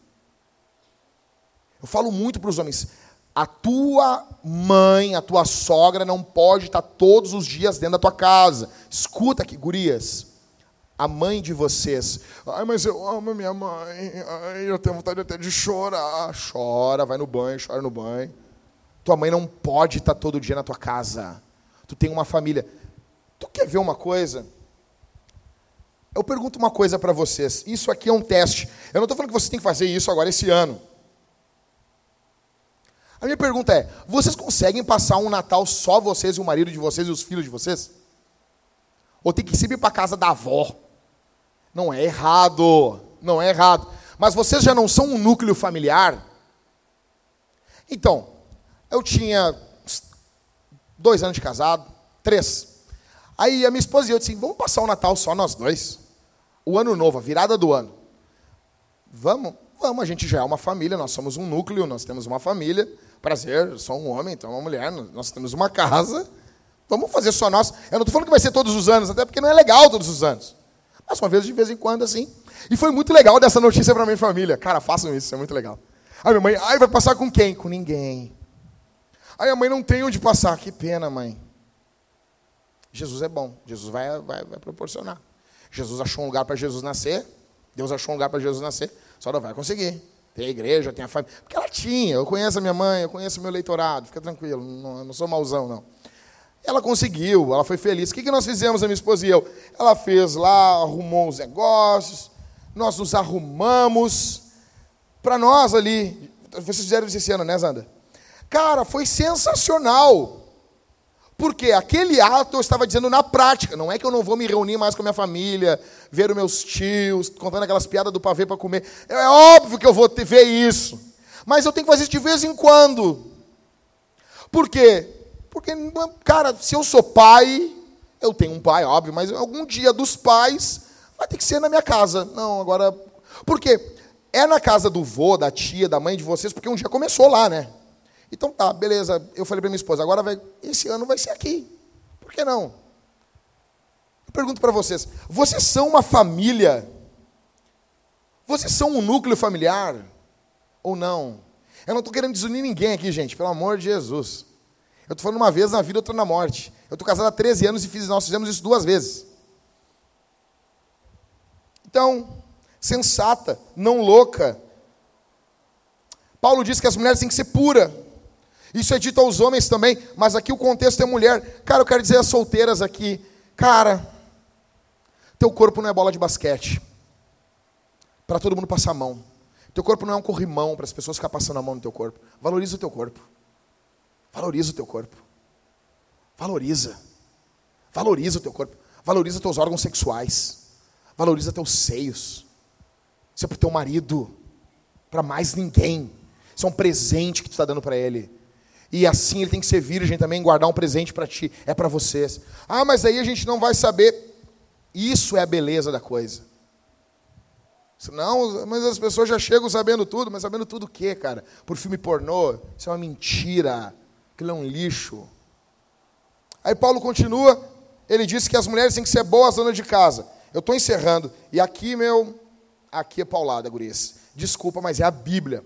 Eu falo muito para os homens. A tua mãe, a tua sogra não pode estar todos os dias dentro da tua casa. Escuta aqui, gurias. A mãe de vocês. Ai, mas eu amo minha mãe. Ai, eu tenho vontade até de chorar. Chora, vai no banho, chora no banho. Tua mãe não pode estar todo dia na tua casa. Tu tem uma família. Tu quer ver uma coisa? Eu pergunto uma coisa para vocês. Isso aqui é um teste. Eu não estou falando que vocês têm que fazer isso agora esse ano. A minha pergunta é: vocês conseguem passar um Natal só vocês e o marido de vocês e os filhos de vocês? Ou tem que ir para casa da avó? Não é errado, não é errado. Mas vocês já não são um núcleo familiar? Então, eu tinha dois anos de casado, três. Aí a minha esposa e eu disse: vamos passar o Natal só nós dois. O ano novo, a virada do ano. Vamos, vamos, a gente já é uma família, nós somos um núcleo, nós temos uma família. Prazer, eu sou um homem, então uma mulher, nós temos uma casa. Vamos fazer só nós. Eu não estou falando que vai ser todos os anos, até porque não é legal todos os anos. Mas uma vez de vez em quando, assim. E foi muito legal dessa notícia para minha família. Cara, façam isso, é muito legal. Aí minha mãe, ai, vai passar com quem? Com ninguém. Aí a mãe não tem onde passar. Que pena, mãe. Jesus é bom. Jesus vai, vai, vai proporcionar. Jesus achou um lugar para Jesus nascer. Deus achou um lugar para Jesus nascer. Só não vai conseguir. Tem a igreja, tem a família. Porque ela tinha. Eu conheço a minha mãe, eu conheço o meu eleitorado. Fica tranquilo, não, não sou mauzão, não. Ela conseguiu, ela foi feliz. O que, que nós fizemos, a minha esposa e eu? Ela fez lá, arrumou os negócios, nós nos arrumamos. Para nós ali, vocês fizeram isso esse ano, né, Zanda? Cara, foi sensacional. Porque aquele ato eu estava dizendo na prática, não é que eu não vou me reunir mais com a minha família, ver os meus tios, contando aquelas piadas do pavê para comer. É óbvio que eu vou ver isso. Mas eu tenho que fazer isso de vez em quando. Por quê? Porque, cara, se eu sou pai, eu tenho um pai, óbvio, mas algum dia dos pais vai ter que ser na minha casa. Não, agora. Por quê? É na casa do vô, da tia, da mãe de vocês, porque um dia começou lá, né? Então tá, beleza. Eu falei para minha esposa, agora vai, esse ano vai ser aqui. Por que não? Eu pergunto para vocês, vocês são uma família? Vocês são um núcleo familiar? Ou não? Eu não estou querendo desunir ninguém aqui, gente, pelo amor de Jesus. Eu estou falando uma vez na vida, outra na morte. Eu estou casado há 13 anos e fiz, nós fizemos isso duas vezes. Então, sensata, não louca. Paulo diz que as mulheres têm que ser puras. Isso é dito aos homens também, mas aqui o contexto é mulher. Cara, eu quero dizer às solteiras aqui, cara, teu corpo não é bola de basquete. Para todo mundo passar a mão. Teu corpo não é um corrimão para as pessoas ficar passando a mão no teu corpo. Valoriza o teu corpo. Valoriza o teu corpo. Valoriza. Valoriza o teu corpo. Valoriza teus órgãos sexuais. Valoriza teus seios. Isso é para o teu marido. Para mais ninguém. Isso é um presente que tu está dando para ele. E assim ele tem que ser virgem também, guardar um presente para ti. É para vocês. Ah, mas aí a gente não vai saber. Isso é a beleza da coisa. Não, mas as pessoas já chegam sabendo tudo, mas sabendo tudo o quê, cara? Por filme pornô? Isso é uma mentira. Aquilo é um lixo. Aí Paulo continua, ele disse que as mulheres têm que ser boas donas de casa. Eu estou encerrando. E aqui, meu, aqui é paulada, gurias. Desculpa, mas é a Bíblia.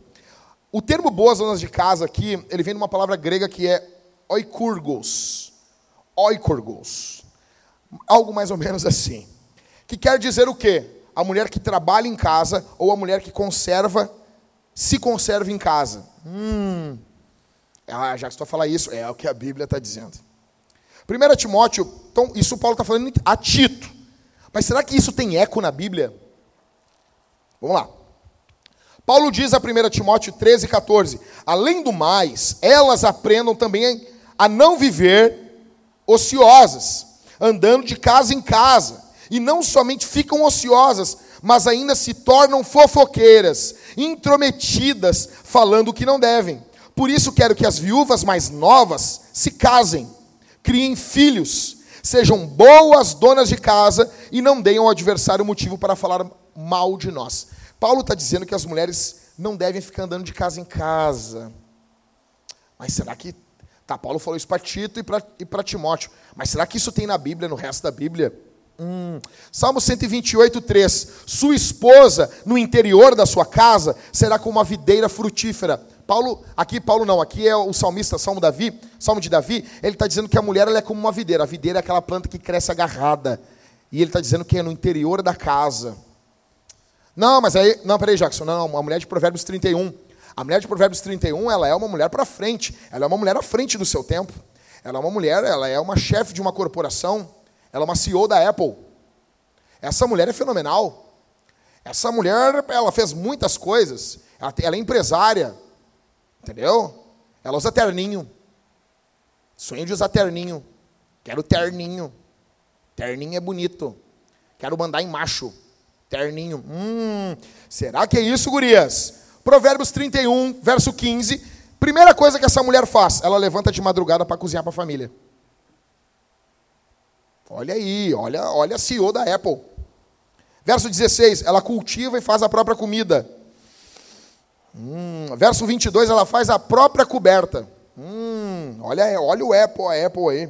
O termo boas donas de casa aqui, ele vem de uma palavra grega que é oikurgos. Oikurgos. Algo mais ou menos assim. Que quer dizer o quê? A mulher que trabalha em casa ou a mulher que conserva se conserve em casa. Hum, ah, já que estou a falar isso, é o que a Bíblia está dizendo. 1 Timóteo, então, isso Paulo está falando a Tito. Mas será que isso tem eco na Bíblia? Vamos lá. Paulo diz a 1 Timóteo 13, 14: Além do mais, elas aprendam também a não viver ociosas, andando de casa em casa, e não somente ficam ociosas, mas ainda se tornam fofoqueiras, intrometidas, falando o que não devem. Por isso quero que as viúvas mais novas se casem, criem filhos, sejam boas donas de casa e não deem ao adversário motivo para falar mal de nós. Paulo está dizendo que as mulheres não devem ficar andando de casa em casa. Mas será que. Tá, Paulo falou isso para Tito e para Timóteo. Mas será que isso tem na Bíblia, no resto da Bíblia? Hum. Salmo 128, 3. Sua esposa, no interior da sua casa, será como uma videira frutífera. Paulo, aqui Paulo não, aqui é o salmista, Salmo Davi, Salmo de Davi, ele está dizendo que a mulher é como uma videira. A videira é aquela planta que cresce agarrada. E ele está dizendo que é no interior da casa. Não, mas aí, não, peraí, Jackson, não, não, a mulher de Provérbios 31. A mulher de Provérbios 31, ela é uma mulher para frente. Ela é uma mulher à frente do seu tempo. Ela é uma mulher, ela é uma chefe de uma corporação. Ela é uma CEO da Apple. Essa mulher é fenomenal. Essa mulher, ela fez muitas coisas. Ela, ela é empresária. Entendeu? Ela usa terninho. Sonho de usar terninho. Quero terninho. Terninho é bonito. Quero mandar em macho. Terninho. Hum, será que é isso, gurias? Provérbios 31, verso 15. Primeira coisa que essa mulher faz, ela levanta de madrugada para cozinhar para a família. Olha aí, olha, olha a CEO da Apple. Verso 16, ela cultiva e faz a própria comida. Hum, verso 22, ela faz a própria coberta. Hum, olha, olha o Apple, a Apple aí.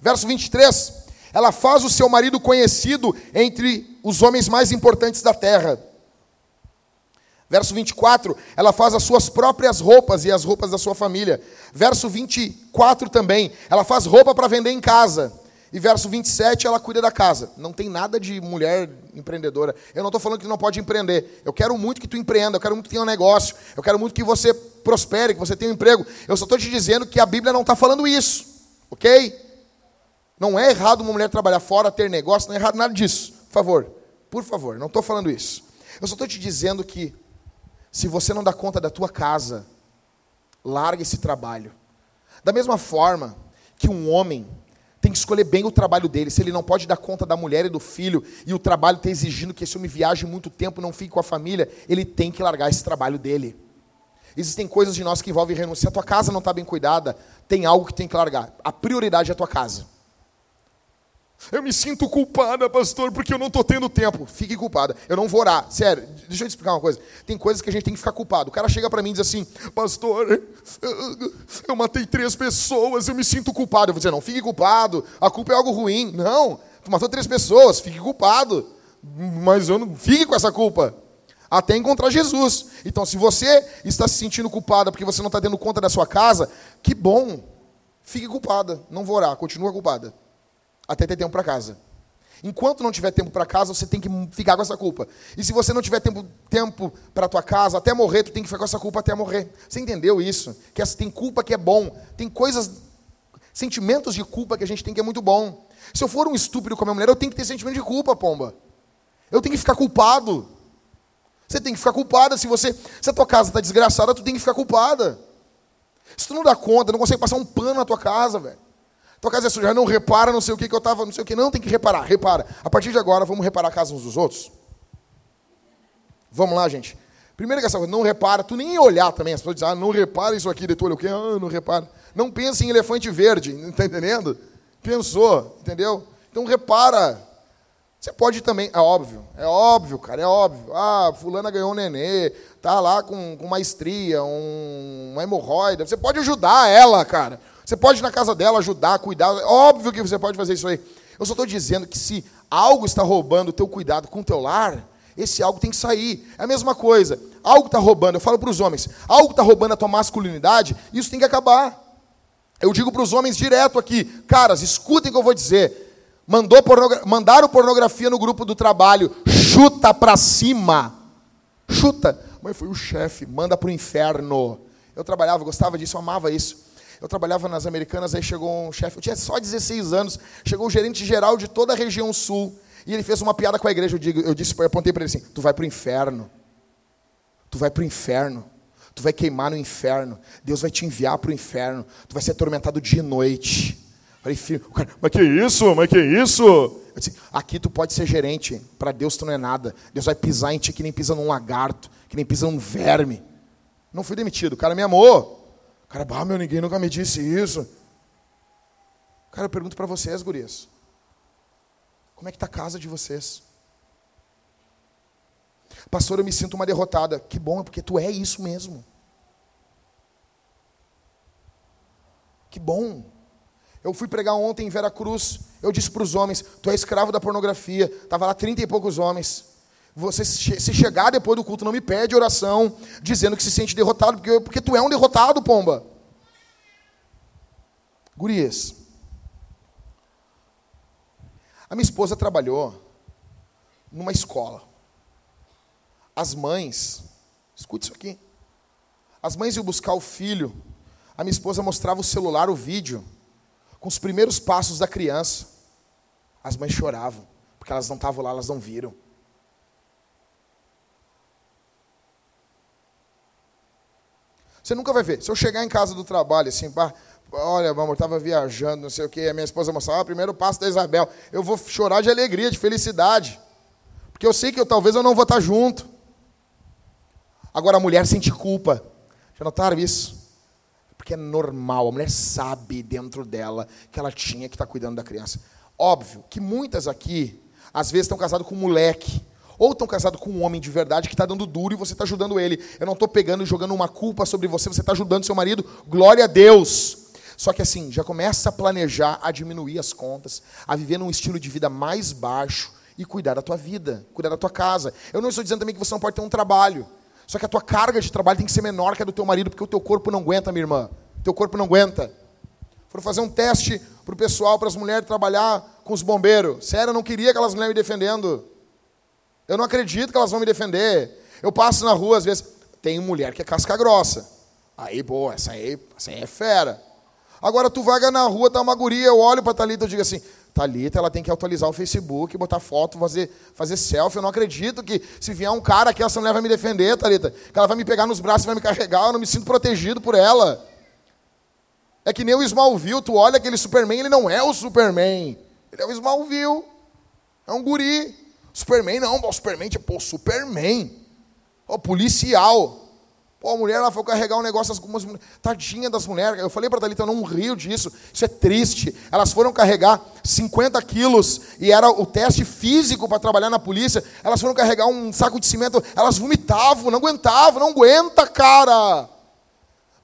Verso 23, ela faz o seu marido conhecido entre os homens mais importantes da terra. Verso 24, ela faz as suas próprias roupas e as roupas da sua família. Verso 24 também, ela faz roupa para vender em casa. E verso 27, ela cuida da casa. Não tem nada de mulher empreendedora. Eu não estou falando que não pode empreender. Eu quero muito que tu empreenda, eu quero muito que tenha um negócio, eu quero muito que você prospere, que você tenha um emprego. Eu só estou te dizendo que a Bíblia não está falando isso. Ok? Não é errado uma mulher trabalhar fora, ter negócio, não é errado nada disso. Por favor, por favor, não estou falando isso. Eu só estou te dizendo que se você não dá conta da tua casa, larga esse trabalho. Da mesma forma que um homem tem que escolher bem o trabalho dele. Se ele não pode dar conta da mulher e do filho, e o trabalho está exigindo que esse homem viaje muito tempo, não fique com a família, ele tem que largar esse trabalho dele. Existem coisas de nós que envolvem renúncia. A tua casa não está bem cuidada, tem algo que tem que largar. A prioridade é a tua casa. Eu me sinto culpada, pastor, porque eu não estou tendo tempo. Fique culpada. Eu não vou orar. Sério, deixa eu te explicar uma coisa. Tem coisas que a gente tem que ficar culpado. O cara chega para mim e diz assim: Pastor, eu matei três pessoas, eu me sinto culpado. Eu vou dizer: Não, fique culpado. A culpa é algo ruim. Não, tu matou três pessoas, fique culpado. Mas eu não fique com essa culpa. Até encontrar Jesus. Então, se você está se sentindo culpada porque você não está dando conta da sua casa, que bom. Fique culpada. Não vou orar, continua culpada até ter tempo para casa. Enquanto não tiver tempo para casa, você tem que ficar com essa culpa. E se você não tiver tempo, tempo para tua casa, até morrer, tu tem que ficar com essa culpa até morrer. Você entendeu isso? Que essa, tem culpa que é bom. Tem coisas, sentimentos de culpa que a gente tem que é muito bom. Se eu for um estúpido com a minha mulher, eu tenho que ter sentimento de culpa, pomba. Eu tenho que ficar culpado. Você tem que ficar culpada. Se você, se a tua casa está desgraçada, tu tem que ficar culpada. Se tu não dá conta, não consegue passar um pano na tua casa, velho. Tua casa é suja, não repara, não sei o que, que eu estava, não sei o que. Não, tem que reparar, repara. A partir de agora, vamos reparar a casa uns dos outros? Vamos lá, gente. Primeiro que essa coisa, não repara, tu nem olhar também. As pessoas dizem, ah, não repara isso aqui, de tu olha o quê? Ah, não repara. Não pense em elefante verde, está <laughs> entendendo? Pensou, entendeu? Então repara. Você pode também, é óbvio, é óbvio, cara, é óbvio. Ah, fulana ganhou um nenê, tá lá com, com uma estria, um, uma hemorroida. Você pode ajudar ela, cara. Você pode ir na casa dela, ajudar, cuidar. Óbvio que você pode fazer isso aí. Eu só estou dizendo que se algo está roubando o teu cuidado com o teu lar, esse algo tem que sair. É a mesma coisa. Algo está roubando, eu falo para os homens, algo está roubando a tua masculinidade, isso tem que acabar. Eu digo para os homens direto aqui, caras, escutem o que eu vou dizer. Mandou pornogra mandaram pornografia no grupo do trabalho, chuta para cima. Chuta. Mãe, foi o chefe, manda pro inferno. Eu trabalhava, gostava disso, eu amava isso. Eu trabalhava nas Americanas, aí chegou um chefe, eu tinha só 16 anos, chegou o gerente geral de toda a região sul, e ele fez uma piada com a igreja. Eu, digo, eu disse, eu apontei para ele assim: Tu vai para o inferno. Tu vai para o inferno. Tu vai queimar no inferno. Deus vai te enviar para o inferno. Tu vai ser atormentado dia e noite. falei, filho, cara, mas que isso? Mas que isso? Eu disse, aqui tu pode ser gerente. Para Deus tu não é nada. Deus vai pisar em ti que nem pisa num lagarto, que nem pisa num verme. Não fui demitido. O cara me amou. Cara, bah, meu, ninguém nunca me disse isso. Cara, eu pergunto para vocês, gurias. Como é que está a casa de vocês? Pastor, eu me sinto uma derrotada. Que bom, porque tu é isso mesmo. Que bom. Eu fui pregar ontem em Vera Cruz. Eu disse para os homens: Tu é escravo da pornografia. Estava lá trinta e poucos homens. Você, se chegar depois do culto, não me pede oração, dizendo que se sente derrotado, porque, porque tu é um derrotado, pomba. Gurias, a minha esposa trabalhou numa escola. As mães, escute isso aqui. As mães iam buscar o filho. A minha esposa mostrava o celular, o vídeo, com os primeiros passos da criança. As mães choravam, porque elas não estavam lá, elas não viram. Você nunca vai ver. Se eu chegar em casa do trabalho, assim, pá, olha, amor, estava viajando, não sei o quê, a minha esposa mostrava, ah, primeiro passo da Isabel. Eu vou chorar de alegria, de felicidade. Porque eu sei que eu, talvez eu não vou estar junto. Agora a mulher sente culpa. Já notaram isso? Porque é normal, a mulher sabe dentro dela que ela tinha que estar cuidando da criança. Óbvio que muitas aqui, às vezes, estão casadas com um moleque ou estão casados com um homem de verdade que está dando duro e você está ajudando ele. Eu não estou pegando e jogando uma culpa sobre você, você está ajudando seu marido. Glória a Deus. Só que assim, já começa a planejar, a diminuir as contas, a viver num estilo de vida mais baixo e cuidar da tua vida, cuidar da tua casa. Eu não estou dizendo também que você não pode ter um trabalho. Só que a tua carga de trabalho tem que ser menor que a do teu marido, porque o teu corpo não aguenta, minha irmã. O teu corpo não aguenta. Foram fazer um teste para o pessoal, para as mulheres trabalhar com os bombeiros. Sério, eu não queria aquelas mulheres me defendendo. Eu não acredito que elas vão me defender. Eu passo na rua, às vezes, tem mulher que é casca grossa. Aí, boa, essa aí, essa aí é fera. Agora tu vaga na rua, tá uma guria, eu olho para Thalita e digo assim, Thalita, ela tem que atualizar o Facebook, botar foto, fazer, fazer selfie. Eu não acredito que se vier um cara aqui, essa mulher vai me defender, Thalita. Que ela vai me pegar nos braços vai me carregar, eu não me sinto protegido por ela. É que nem o Smallville, tu olha aquele Superman, ele não é o Superman. Ele é o Smallville. É um guri. Superman não, o Superman, tipo, Superman. O policial. Pô, a mulher ela foi carregar um negócio, algumas tadinha das mulheres. Eu falei para a Thalita, eu não rio disso. Isso é triste. Elas foram carregar 50 quilos e era o teste físico para trabalhar na polícia. Elas foram carregar um saco de cimento, elas vomitavam, não aguentavam, não aguenta, cara.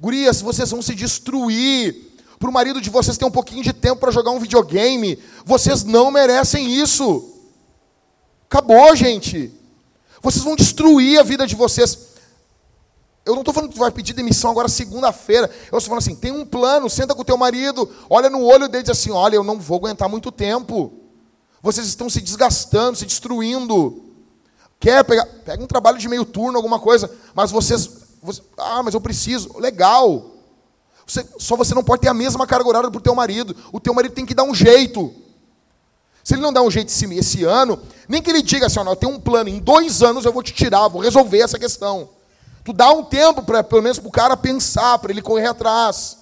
Gurias, vocês vão se destruir. Para o marido de vocês ter um pouquinho de tempo para jogar um videogame. Vocês não merecem isso. Acabou, gente. Vocês vão destruir a vida de vocês. Eu não estou falando que vai pedir demissão agora segunda-feira. Eu estou falando assim, tem um plano, senta com o teu marido, olha no olho dele e diz assim, olha, eu não vou aguentar muito tempo. Vocês estão se desgastando, se destruindo. Quer pegar, pega um trabalho de meio turno, alguma coisa, mas vocês, você, ah, mas eu preciso. Legal. Você, só você não pode ter a mesma carga horária para o teu marido. O teu marido tem que dar um jeito. Se ele não dá um jeito esse, ano, nem que ele diga assim, ó, eu tenho um plano, em dois anos eu vou te tirar, vou resolver essa questão. Tu dá um tempo, pra, pelo menos, para o cara pensar, para ele correr atrás.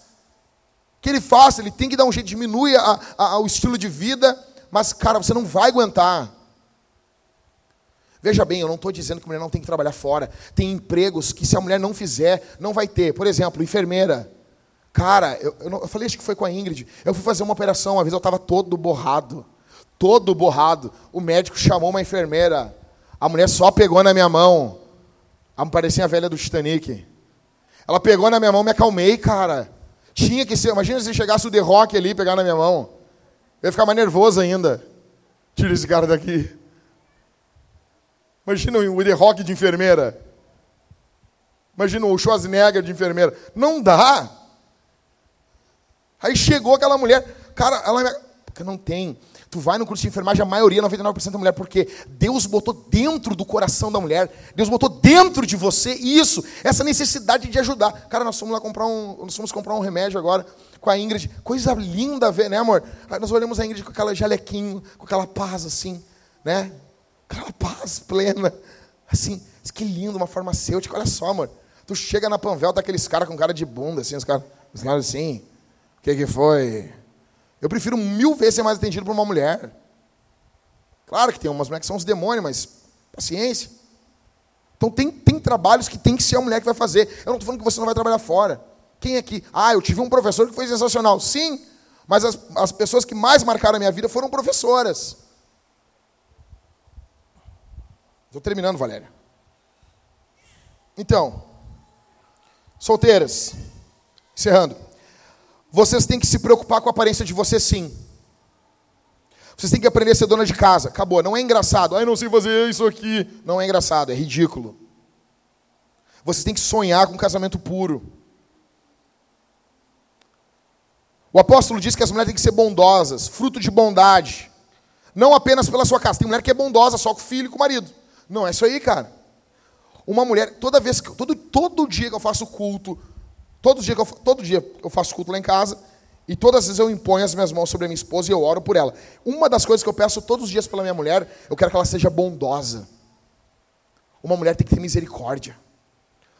Que ele faça, ele tem que dar um jeito, diminui a, a, o estilo de vida, mas, cara, você não vai aguentar. Veja bem, eu não estou dizendo que a mulher não tem que trabalhar fora. Tem empregos que, se a mulher não fizer, não vai ter. Por exemplo, enfermeira. Cara, eu, eu, não, eu falei, acho que foi com a Ingrid. Eu fui fazer uma operação, uma vez eu estava todo borrado todo borrado. O médico chamou uma enfermeira. A mulher só pegou na minha mão. Parecia a velha do Titanic. Ela pegou na minha mão, me acalmei, cara. Tinha que ser. Imagina se chegasse o The Rock ali e pegar na minha mão. Eu ia ficar mais nervoso ainda. Tira esse cara daqui. Imagina o The Rock de enfermeira. Imagina o Schwarzenegger de enfermeira. Não dá. Aí chegou aquela mulher. Cara, ela Não tem. Tu vai no curso de enfermagem, a maioria, 99% é mulher, porque Deus botou dentro do coração da mulher, Deus botou dentro de você isso, essa necessidade de ajudar. Cara, nós fomos lá comprar um, nós fomos comprar um remédio agora com a Ingrid. Coisa linda ver, né, amor? Aí nós olhamos a Ingrid com aquela jalequinho, com aquela paz assim, né? Aquela paz plena. Assim, que lindo, uma farmacêutica. Olha só, amor. Tu chega na Panvel, tá aqueles caras com cara de bunda, assim, os caras, os caras assim. O que, que foi? Eu prefiro mil vezes ser mais atendido por uma mulher. Claro que tem umas mulheres que são os demônios, mas paciência. Então tem, tem trabalhos que tem que ser a mulher que vai fazer. Eu não estou falando que você não vai trabalhar fora. Quem aqui? Ah, eu tive um professor que foi sensacional. Sim, mas as, as pessoas que mais marcaram a minha vida foram professoras. Estou terminando, Valéria. Então, solteiras, encerrando. Vocês têm que se preocupar com a aparência de você sim. Vocês têm que aprender a ser dona de casa. Acabou. Não é engraçado. Ai, não sei fazer isso aqui. Não é engraçado, é ridículo. Vocês têm que sonhar com um casamento puro. O apóstolo diz que as mulheres têm que ser bondosas, fruto de bondade. Não apenas pela sua casa. Tem mulher que é bondosa só com o filho e com o marido. Não é isso aí, cara. Uma mulher, toda vez que todo, todo dia que eu faço culto, todo dia, que eu, todo dia eu faço culto lá em casa, e todas as vezes eu imponho as minhas mãos sobre a minha esposa e eu oro por ela. Uma das coisas que eu peço todos os dias pela minha mulher, eu quero que ela seja bondosa. Uma mulher tem que ter misericórdia.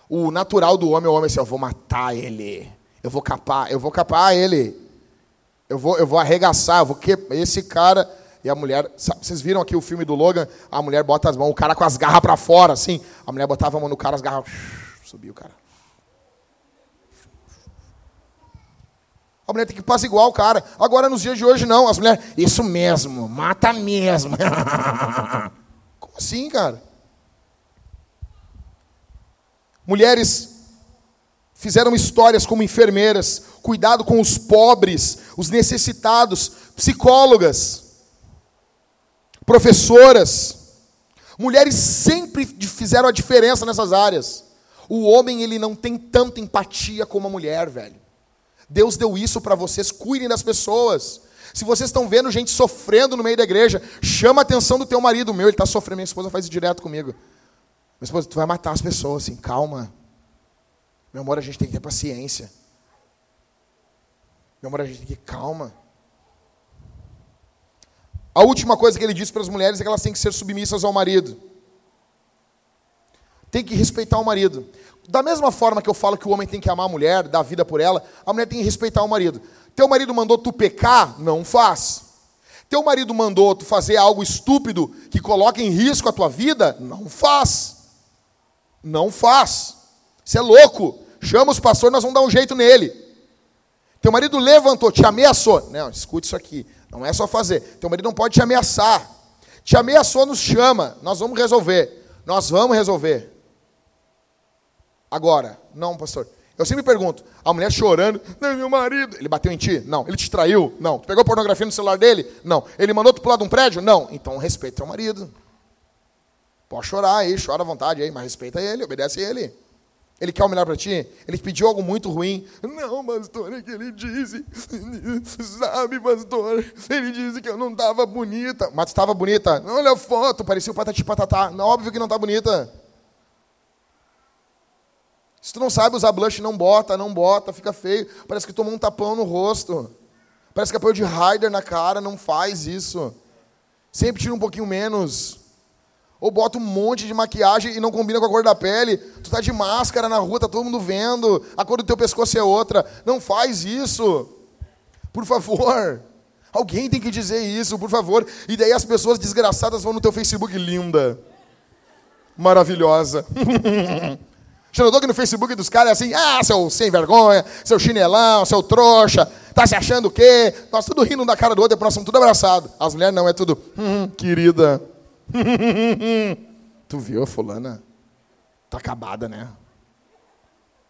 O natural do homem é o homem assim, eu vou matar ele. Eu vou capar, eu vou capar ele. Eu vou, eu vou arregaçar, eu vou que esse cara e a mulher, sabe, vocês viram aqui o filme do Logan? A mulher bota as mãos, o cara com as garras para fora, assim. A mulher botava a mão no cara, as garras. <laughs> Subiu o cara. A mulher tem que passar igual cara. Agora, nos dias de hoje, não. As mulheres, isso mesmo, mata mesmo. <laughs> Como assim, cara? Mulheres fizeram histórias como enfermeiras, cuidado com os pobres, os necessitados, psicólogas professoras. Mulheres sempre fizeram a diferença nessas áreas. O homem, ele não tem tanta empatia como a mulher, velho. Deus deu isso para vocês, cuidem das pessoas. Se vocês estão vendo gente sofrendo no meio da igreja, chama a atenção do teu marido. meu, ele está sofrendo, minha esposa faz isso direto comigo. Minha esposa, tu vai matar as pessoas, assim, calma. Meu amor, a gente tem que ter paciência. Meu amor, a gente tem que calma. A última coisa que ele diz para as mulheres é que elas têm que ser submissas ao marido. Tem que respeitar o marido. Da mesma forma que eu falo que o homem tem que amar a mulher, dar vida por ela, a mulher tem que respeitar o marido. Teu marido mandou tu pecar? Não faz. Teu marido mandou tu fazer algo estúpido que coloque em risco a tua vida? Não faz. Não faz. Isso é louco. Chama os pastores, nós vamos dar um jeito nele. Teu marido levantou, te ameaçou. Não, escute isso aqui. Não é só fazer. Teu marido não pode te ameaçar. Te ameaçou, nos chama. Nós vamos resolver. Nós vamos resolver. Agora, não, pastor. Eu sempre pergunto, a mulher chorando, não, meu marido, ele bateu em ti? Não. Ele te traiu? Não. Tu pegou pornografia no celular dele? Não. Ele mandou tu pular de um prédio? Não. Então respeita teu marido. Pode chorar aí, chora à vontade aí, mas respeita ele, obedece ele. Ele quer o melhor para ti? Ele pediu algo muito ruim? Não, pastor, é que ele disse. <laughs> Sabe, pastor? Ele disse que eu não estava bonita. Mas estava bonita? Olha a foto, parecia o patati patatá. Não, óbvio que não está bonita. Se tu não sabe usar blush, não bota, não bota, fica feio. Parece que tomou um tapão no rosto. Parece que apoio de Raider na cara, não faz isso. Sempre tira um pouquinho menos. Ou bota um monte de maquiagem e não combina com a cor da pele. Tu tá de máscara na rua, tá todo mundo vendo. A cor do teu pescoço é outra. Não faz isso. Por favor. Alguém tem que dizer isso, por favor. E daí as pessoas desgraçadas vão no teu Facebook linda. Maravilhosa. <laughs> Já notou que no Facebook dos caras é assim, ah, seu sem vergonha, seu chinelão, seu trouxa, tá se achando o quê? Nós tudo rindo da cara do outro, depois nós somos tudo abraçado. As mulheres não, é tudo, hum, querida. <laughs> tu viu fulana? Tá acabada, né?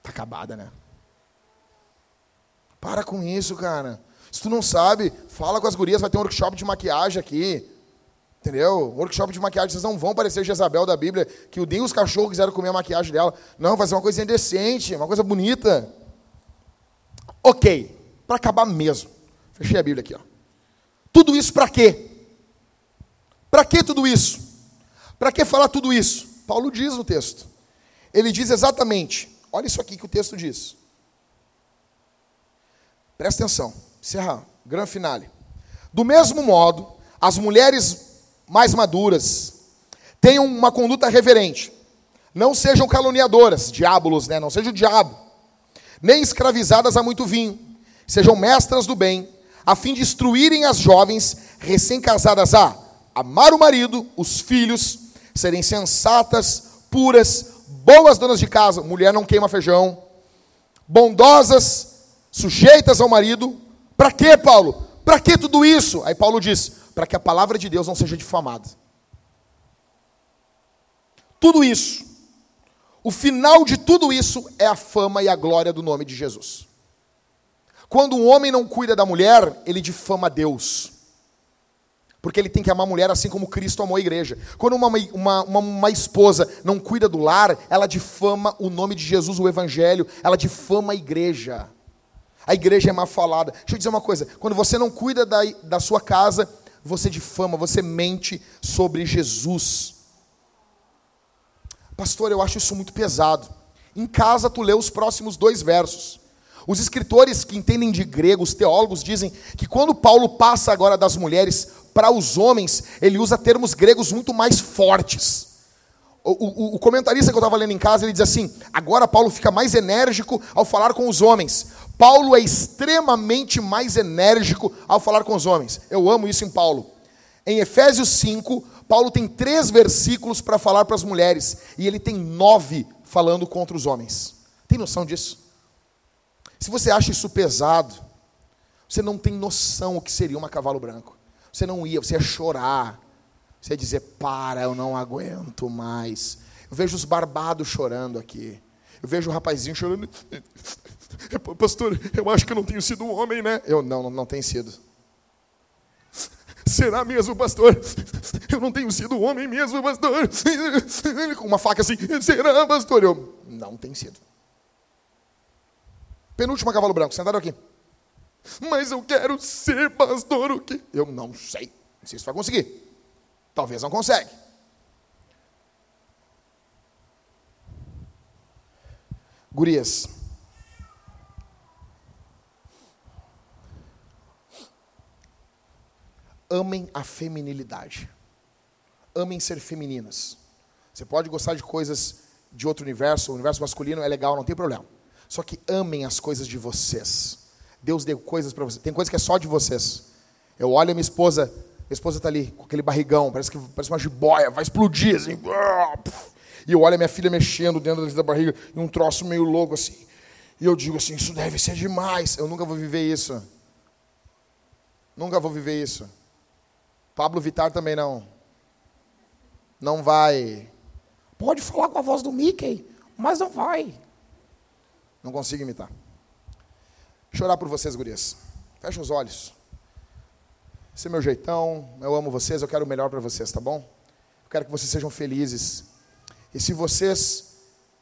Tá acabada, né? Para com isso, cara. Se tu não sabe, fala com as gurias, vai ter um workshop de maquiagem aqui. Entendeu? Workshop de maquiagem, vocês não vão parecer Jezabel da Bíblia, que nem os cachorros quiseram comer a maquiagem dela. Não, vai ser uma coisa decente, uma coisa bonita. Ok, para acabar mesmo. Fechei a Bíblia aqui, ó. Tudo isso para quê? Para que tudo isso? Para que falar tudo isso? Paulo diz no texto. Ele diz exatamente, olha isso aqui que o texto diz. Presta atenção, encerra, grande finale. Do mesmo modo, as mulheres mais maduras tenham uma conduta reverente. Não sejam caluniadoras, diabolos, né? Não seja o diabo. Nem escravizadas a muito vinho. Sejam mestras do bem, a fim de instruírem as jovens recém-casadas a amar o marido, os filhos, serem sensatas, puras, boas donas de casa. Mulher não queima feijão. Bondosas, sujeitas ao marido. Para quê, Paulo? Para que tudo isso? Aí Paulo diz: para que a palavra de Deus não seja difamada. Tudo isso, o final de tudo isso é a fama e a glória do nome de Jesus. Quando um homem não cuida da mulher, ele difama Deus. Porque ele tem que amar a mulher assim como Cristo amou a igreja. Quando uma, uma, uma, uma, esposa não cuida do lar, ela difama o nome de Jesus, o Evangelho, ela difama a igreja. A igreja é mal falada. Deixa eu dizer uma coisa: quando você não cuida da, da sua casa, você difama, você mente sobre Jesus. Pastor, eu acho isso muito pesado. Em casa, tu lê os próximos dois versos. Os escritores que entendem de grego, os teólogos, dizem que quando Paulo passa agora das mulheres para os homens, ele usa termos gregos muito mais fortes. O, o, o comentarista que eu estava lendo em casa, ele diz assim: agora Paulo fica mais enérgico ao falar com os homens. Paulo é extremamente mais enérgico ao falar com os homens. Eu amo isso em Paulo. Em Efésios 5, Paulo tem três versículos para falar para as mulheres, e ele tem nove falando contra os homens. Tem noção disso? Se você acha isso pesado, você não tem noção o que seria uma cavalo branco. Você não ia, você ia chorar. Você ia dizer: Para, eu não aguento mais. Eu vejo os barbados chorando aqui. Eu vejo o rapazinho chorando. Pastor, eu acho que eu não tenho sido um homem, né? Eu não, não, não tenho sido. Será mesmo, pastor? Eu não tenho sido homem mesmo, pastor. Com uma faca assim, será, pastor? Eu não tenho sido. Penúltimo cavalo branco, sentaram aqui. Mas eu quero ser pastor o quê? Eu não sei. Não sei se vai conseguir. Talvez não consegue. Gurias, amem a feminilidade. Amem ser femininas. Você pode gostar de coisas de outro universo, o universo masculino é legal, não tem problema. Só que amem as coisas de vocês. Deus deu coisas para vocês. Tem coisas que é só de vocês. Eu olho a minha esposa, minha esposa está ali com aquele barrigão, parece que parece uma jiboia, vai explodir assim. E eu olho a minha filha mexendo dentro da barriga e um troço meio louco assim. E eu digo assim, isso deve ser demais. Eu nunca vou viver isso. Nunca vou viver isso. Pablo Vitar também não. Não vai. Pode falar com a voz do Mickey, mas não vai. Não consigo imitar. Chorar por vocês, gurias. Fecha os olhos. Esse é meu jeitão. Eu amo vocês, eu quero o melhor para vocês, tá bom? Eu quero que vocês sejam felizes. E se vocês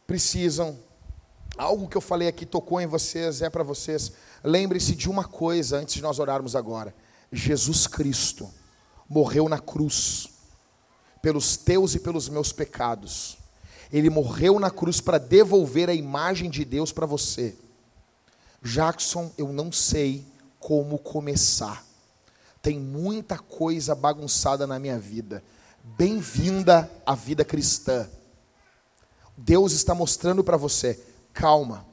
precisam, algo que eu falei aqui tocou em vocês, é para vocês. Lembre-se de uma coisa antes de nós orarmos agora: Jesus Cristo morreu na cruz pelos teus e pelos meus pecados. Ele morreu na cruz para devolver a imagem de Deus para você. Jackson, eu não sei como começar. Tem muita coisa bagunçada na minha vida. Bem-vinda à vida cristã. Deus está mostrando para você, calma,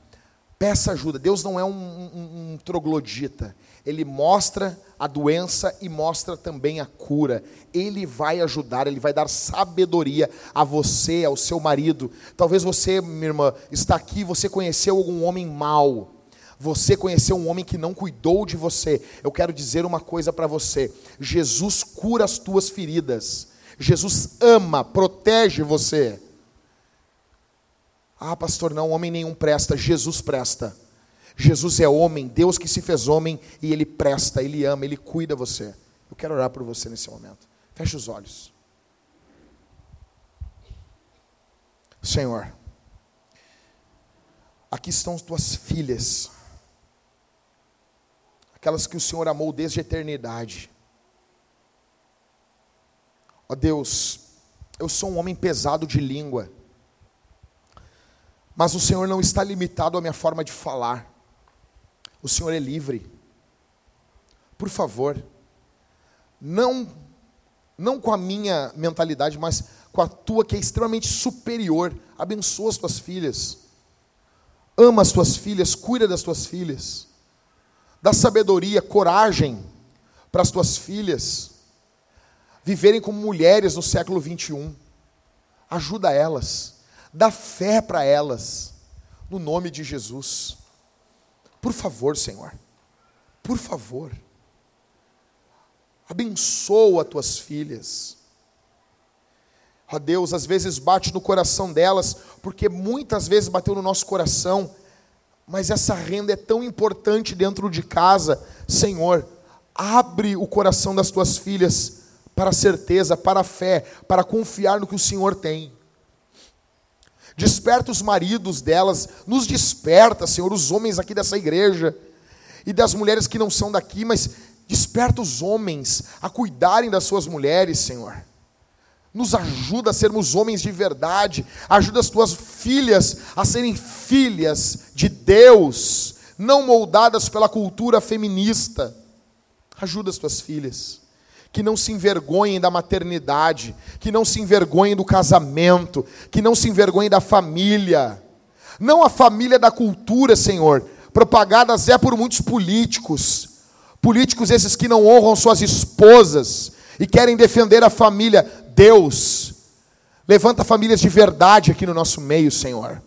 peça ajuda. Deus não é um, um, um troglodita. Ele mostra a doença e mostra também a cura. Ele vai ajudar, ele vai dar sabedoria a você, ao seu marido. Talvez você, minha irmã, está aqui, você conheceu algum homem mau. Você conheceu um homem que não cuidou de você. Eu quero dizer uma coisa para você: Jesus cura as tuas feridas. Jesus ama, protege você. Ah, pastor, não, homem nenhum presta, Jesus presta. Jesus é homem, Deus que se fez homem e ele presta, ele ama, ele cuida você. Eu quero orar por você nesse momento. Feche os olhos. Senhor, aqui estão as tuas filhas, aquelas que o Senhor amou desde a eternidade. Ó Deus, eu sou um homem pesado de língua, mas o Senhor não está limitado à minha forma de falar, o Senhor é livre. Por favor, não, não com a minha mentalidade, mas com a tua que é extremamente superior, abençoa as tuas filhas, ama as tuas filhas, cuida das tuas filhas, dá sabedoria, coragem para as tuas filhas viverem como mulheres no século 21. Ajuda elas, dá fé para elas, no nome de Jesus. Por favor, Senhor, por favor, abençoa tuas filhas. Ó Deus, às vezes bate no coração delas, porque muitas vezes bateu no nosso coração, mas essa renda é tão importante dentro de casa, Senhor, abre o coração das tuas filhas para a certeza, para a fé, para confiar no que o Senhor tem. Desperta os maridos delas, nos desperta, Senhor, os homens aqui dessa igreja e das mulheres que não são daqui, mas desperta os homens a cuidarem das suas mulheres, Senhor. Nos ajuda a sermos homens de verdade, ajuda as tuas filhas a serem filhas de Deus, não moldadas pela cultura feminista. Ajuda as tuas filhas que não se envergonhem da maternidade, que não se envergonhem do casamento, que não se envergonhem da família. Não a família da cultura, Senhor, propagadas é por muitos políticos. Políticos esses que não honram suas esposas e querem defender a família. Deus, levanta famílias de verdade aqui no nosso meio, Senhor.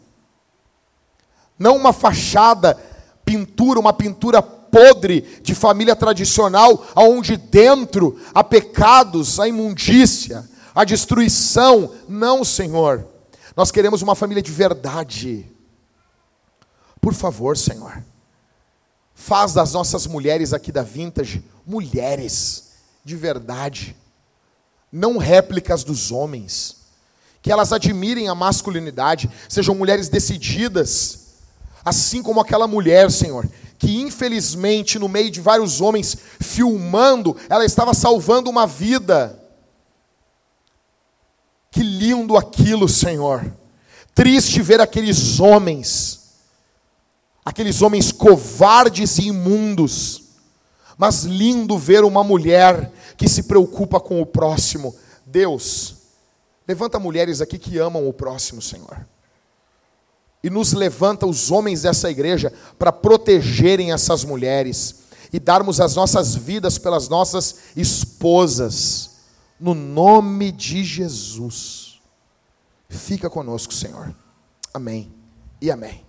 Não uma fachada, pintura, uma pintura podre de família tradicional, aonde dentro há pecados, a imundícia, a destruição. Não, Senhor. Nós queremos uma família de verdade. Por favor, Senhor. Faz das nossas mulheres aqui da Vintage mulheres de verdade, não réplicas dos homens. Que elas admirem a masculinidade, sejam mulheres decididas, assim como aquela mulher, Senhor, que infelizmente, no meio de vários homens filmando, ela estava salvando uma vida. Que lindo aquilo, Senhor. Triste ver aqueles homens, aqueles homens covardes e imundos, mas lindo ver uma mulher que se preocupa com o próximo. Deus, levanta mulheres aqui que amam o próximo, Senhor e nos levanta os homens dessa igreja para protegerem essas mulheres e darmos as nossas vidas pelas nossas esposas, no nome de Jesus. Fica conosco, Senhor. Amém e amém.